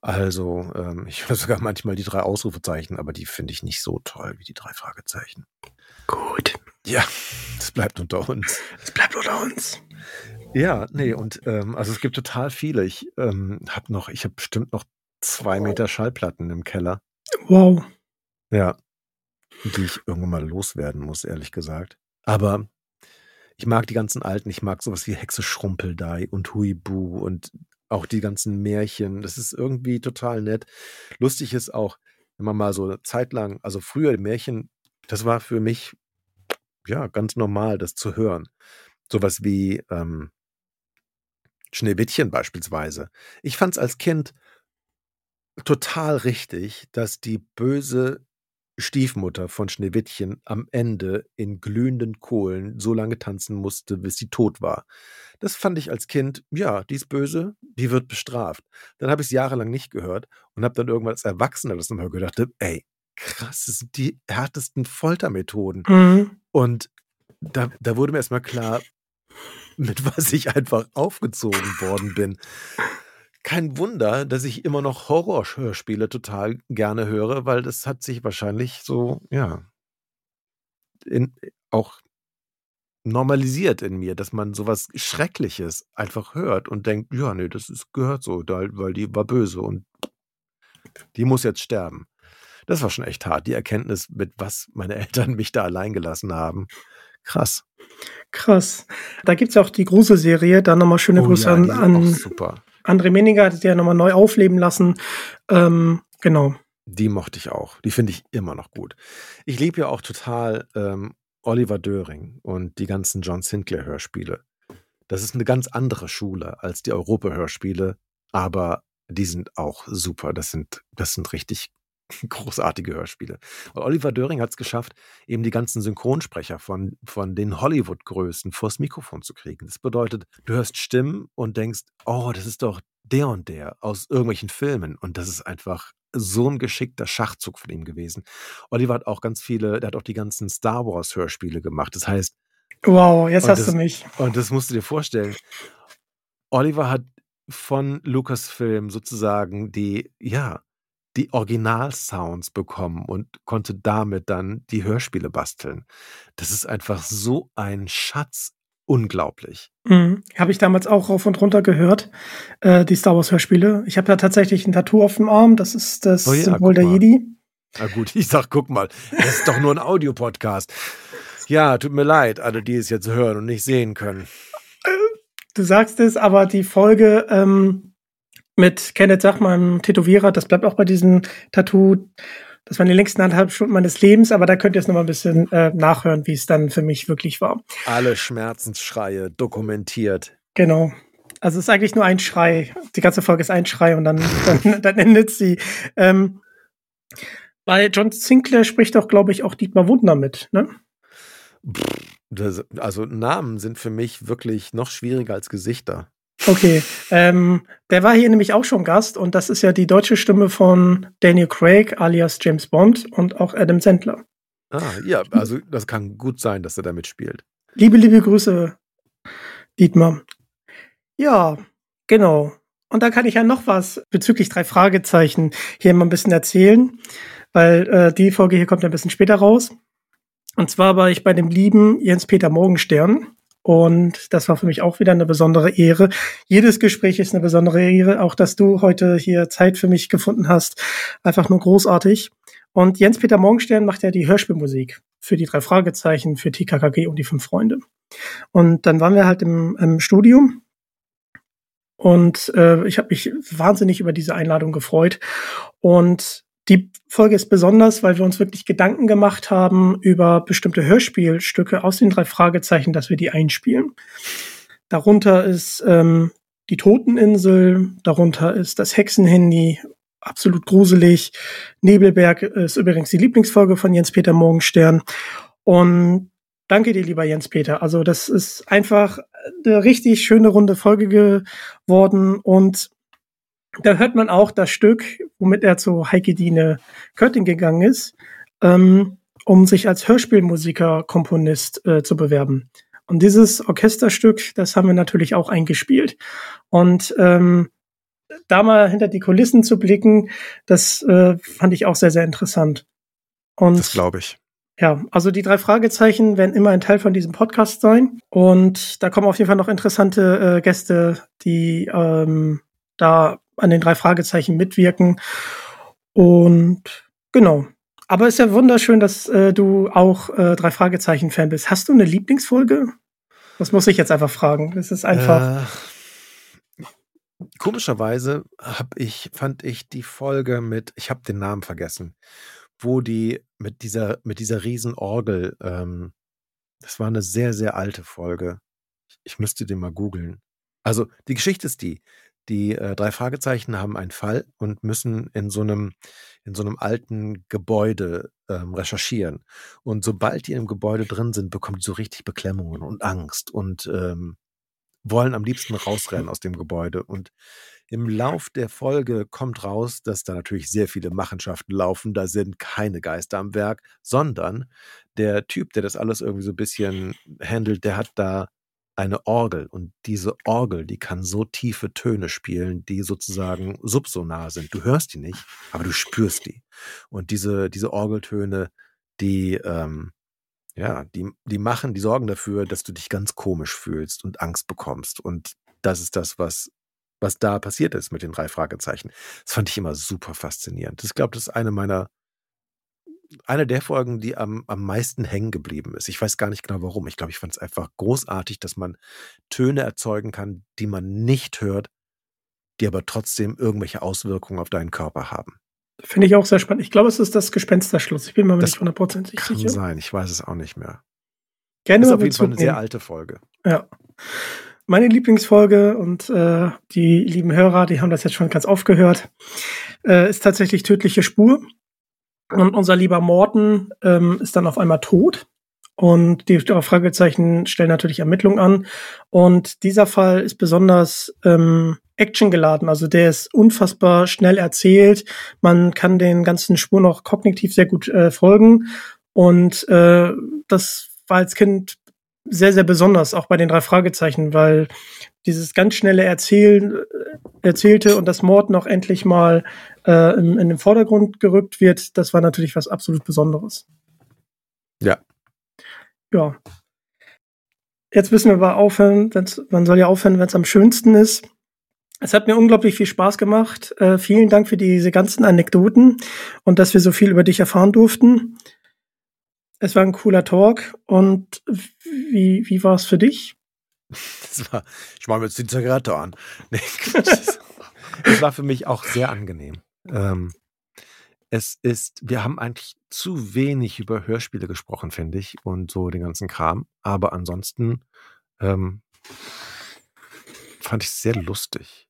Also, ähm, [laughs] ich höre sogar manchmal die drei Ausrufezeichen, aber die finde ich nicht so toll wie die drei Fragezeichen. Gut. Ja, [laughs] das bleibt unter uns. Es bleibt unter uns. Ja, nee, und ähm, also es gibt total viele. Ich ähm, habe noch, ich habe bestimmt noch zwei Meter Schallplatten im Keller. Wow. Ja. Die ich irgendwann mal loswerden muss, ehrlich gesagt. Aber ich mag die ganzen alten, ich mag sowas wie Hexe Schrumpeldei und Huibu und auch die ganzen Märchen. Das ist irgendwie total nett. Lustig ist auch, wenn man mal so eine Zeit lang, also früher die Märchen, das war für mich ja ganz normal, das zu hören. Sowas wie ähm, Schneewittchen beispielsweise. Ich fand es als Kind total richtig, dass die böse Stiefmutter von Schneewittchen am Ende in glühenden Kohlen so lange tanzen musste, bis sie tot war. Das fand ich als Kind, ja, die ist böse, die wird bestraft. Dann habe ich es jahrelang nicht gehört und habe dann irgendwann als Erwachsener das nochmal gedacht, ey, krass, das sind die härtesten Foltermethoden. Mhm. Und da, da wurde mir erstmal klar, mit was ich einfach aufgezogen worden bin. Kein Wunder, dass ich immer noch Horrorhörspiele total gerne höre, weil das hat sich wahrscheinlich so, ja, in, auch normalisiert in mir, dass man sowas Schreckliches einfach hört und denkt, ja, nee, das ist, gehört so, weil die war böse und die muss jetzt sterben. Das war schon echt hart, die Erkenntnis, mit was meine Eltern [laughs] mich da allein gelassen haben. Krass. Krass. Da gibt's ja auch die Gruselserie. Da nochmal schöne Oh Grüße ja, an, an super. André Meninger, hat die ja nochmal neu aufleben lassen. Ähm, genau. Die mochte ich auch. Die finde ich immer noch gut. Ich liebe ja auch total ähm, Oliver Döring und die ganzen John Sinclair Hörspiele. Das ist eine ganz andere Schule als die Europa-Hörspiele, aber die sind auch super. Das sind, das sind richtig [laughs] großartige Hörspiele. Und Oliver Döring hat es geschafft, eben die ganzen Synchronsprecher von, von den Hollywood-Größen vors Mikrofon zu kriegen. Das bedeutet, du hörst Stimmen und denkst, oh, das ist doch der und der aus irgendwelchen Filmen. Und das ist einfach so ein geschickter Schachzug von ihm gewesen. Oliver hat auch ganz viele, der hat auch die ganzen Star Wars-Hörspiele gemacht. Das heißt, Wow, jetzt hast das- du mich. und das musst du dir vorstellen. Oliver hat von Lucasfilm sozusagen die, ja, die Originalsounds bekommen und konnte damit dann die Hörspiele basteln. Das ist einfach so ein Schatz. Unglaublich. Mhm. Habe ich damals auch rauf und runter gehört, äh, die Star Wars Hörspiele. Ich habe da tatsächlich ein Tattoo auf dem Arm. Das ist das Oh ja, Symbol der mal. Jedi. Na gut, [laughs] ich sag, guck mal, das ist doch nur ein Audiopodcast. Ja, tut mir leid, alle, die es jetzt hören und nicht sehen können. Du sagst es, aber die Folge ähm, mit Kenneth Sach, meinem Tätowierer, das bleibt auch bei diesem Tattoo. Das waren die längsten anderthalb Stunden meines Lebens, aber da könnt ihr es nochmal ein bisschen äh, nachhören, wie es dann für mich wirklich war. Alle Schmerzensschreie dokumentiert. Genau. Also es ist eigentlich nur ein Schrei. Die ganze Folge ist ein Schrei und dann, dann, [laughs] dann endet sie. Ähm, weil John Sinclair spricht doch, glaube ich, auch Dietmar Wundner mit. Ne? Das, also Namen sind für mich wirklich noch schwieriger als Gesichter. Okay. [laughs] Ähm, der war hier nämlich auch schon Gast und das ist ja die deutsche Stimme von Daniel Craig alias James Bond und auch Adam Sandler. Ah, ja, also das kann gut sein, dass er damit spielt. Liebe, liebe Grüße, Dietmar. Ja, genau. Und da kann ich ja noch was bezüglich drei Fragezeichen hier mal ein bisschen erzählen, weil äh, die Folge hier kommt ja ein bisschen später raus. Und zwar war ich bei dem lieben Jens-Peter Morgenstern. Und das war für mich auch wieder eine besondere Ehre. Jedes Gespräch ist eine besondere Ehre. Auch, dass du heute hier Zeit für mich gefunden hast. Einfach nur großartig. Und Jens-Peter Morgenstern macht ja die Hörspielmusik für die drei Fragezeichen, für TKKG und die fünf Freunde. Und dann waren wir halt im, im Studium und äh, ich habe mich wahnsinnig über diese Einladung gefreut. Und die Folge ist besonders, weil wir uns wirklich Gedanken gemacht haben über bestimmte Hörspielstücke aus den drei Fragezeichen, dass wir die einspielen. Darunter ist ähm, die Toteninsel, darunter ist das Hexenhandy, absolut gruselig. Nebelberg ist übrigens die Lieblingsfolge von Jens-Peter Morgenstern. Und danke dir, lieber Jens-Peter. Also das ist einfach eine richtig schöne runde Folge geworden und da hört man auch das Stück, womit er zu Heike Dine Körting gegangen ist, ähm, um sich als Hörspielmusiker, Komponist äh, zu bewerben. Und dieses Orchesterstück, das haben wir natürlich auch eingespielt. Und ähm, da mal hinter die Kulissen zu blicken, das äh, fand ich auch sehr, sehr interessant. Und das glaube ich. Ja, also die drei Fragezeichen werden immer ein Teil von diesem Podcast sein. Und da kommen auf jeden Fall noch interessante äh, Gäste, die ähm, da an den drei Fragezeichen mitwirken. Und genau. Aber ist ja wunderschön, dass äh, du auch äh, drei Fragezeichen-Fan bist. Hast du eine Lieblingsfolge? Das muss ich jetzt einfach fragen. Das ist einfach. Äh, komischerweise hab ich, fand ich die Folge mit, ich habe den Namen vergessen, wo die mit dieser, mit dieser Riesenorgel, ähm, das war eine sehr, sehr alte Folge. Ich, ich müsste den mal googeln. Also die Geschichte ist die, die äh, drei Fragezeichen haben einen Fall und müssen in so einem, in so einem alten Gebäude ähm, recherchieren. Und sobald die im Gebäude drin sind, bekommen die so richtig Beklemmungen und Angst und ähm, wollen am liebsten rausrennen aus dem Gebäude. Und im Lauf der Folge kommt raus, dass da natürlich sehr viele Machenschaften laufen. Da sind keine Geister am Werk, sondern der Typ, der das alles irgendwie so ein bisschen handelt, der hat da eine Orgel und diese Orgel, die kann so tiefe Töne spielen, die sozusagen subsonar sind. Du hörst die nicht, aber du spürst die. Und diese, diese Orgeltöne, die, ähm, ja, die, die machen, die sorgen dafür, dass du dich ganz komisch fühlst und Angst bekommst. Und das ist das, was, was da passiert ist mit den drei Fragezeichen. Das fand ich immer super faszinierend. Ich glaube, das ist eine meiner eine der Folgen, die am, am meisten hängen geblieben ist. Ich weiß gar nicht genau warum. Ich glaube, ich fand es einfach großartig, dass man Töne erzeugen kann, die man nicht hört, die aber trotzdem irgendwelche Auswirkungen auf deinen Körper haben. Finde ich auch sehr spannend. Ich glaube, es ist das Gespensterschluss. Ich bin mir das nicht hundertprozentig sicher. Kann sein, ich weiß es auch nicht mehr. Gerne ist auf jeden Fall eine sehr alte Folge. Ja. Meine Lieblingsfolge und äh, die lieben Hörer, die haben das jetzt schon ganz aufgehört, äh, ist tatsächlich Tödliche Spur. Und unser lieber Morten ähm, ist dann auf einmal tot. Und die Fragezeichen stellen natürlich Ermittlungen an. Und dieser Fall ist besonders ähm, actiongeladen. Also der ist unfassbar schnell erzählt. Man kann den ganzen Spuren auch kognitiv sehr gut äh, folgen. Und äh, das war als Kind sehr, sehr besonders, auch bei den drei Fragezeichen, weil dieses ganz schnelle Erzählen, äh, Erzählte und das Mord noch endlich mal äh, in, in den Vordergrund gerückt wird, das war natürlich was absolut Besonderes. Ja. Ja. Jetzt müssen wir aber aufhören, wenn's, man soll ja aufhören, wenn es am schönsten ist. Es hat mir unglaublich viel Spaß gemacht. Äh, vielen Dank für diese ganzen Anekdoten und dass wir so viel über dich erfahren durften. Es war ein cooler Talk. Und wie, wie war es für dich? Das war, ich mache mir jetzt die Zigarette an. Nee, es [laughs] war für mich auch sehr angenehm. Ähm, es ist, wir haben eigentlich zu wenig über Hörspiele gesprochen, finde ich, und so den ganzen Kram. Aber ansonsten ähm, fand ich es sehr lustig.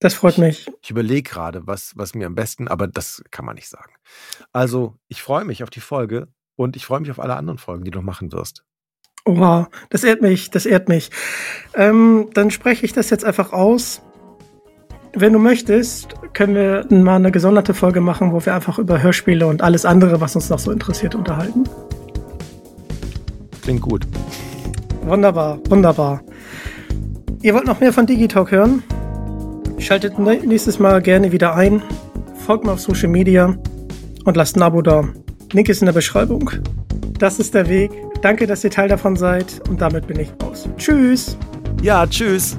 Das freut mich. Ich, ich überlege gerade, was, was mir am besten, aber das kann man nicht sagen. Also, ich freue mich auf die Folge und ich freue mich auf alle anderen Folgen, die du machen wirst. Oha, das ehrt mich, das ehrt mich. Ähm, dann spreche ich das jetzt einfach aus. Wenn du möchtest, können wir mal eine gesonderte Folge machen, wo wir einfach über Hörspiele und alles andere, was uns noch so interessiert, unterhalten. Klingt gut. Wunderbar, wunderbar. Ihr wollt noch mehr von Digitalk hören? Schaltet nächstes Mal gerne wieder ein. Folgt mir auf Social Media und lasst ein Abo da. Link ist in der Beschreibung. Das ist der Weg. Danke, dass ihr Teil davon seid. Und damit bin ich raus. Tschüss. Ja, tschüss.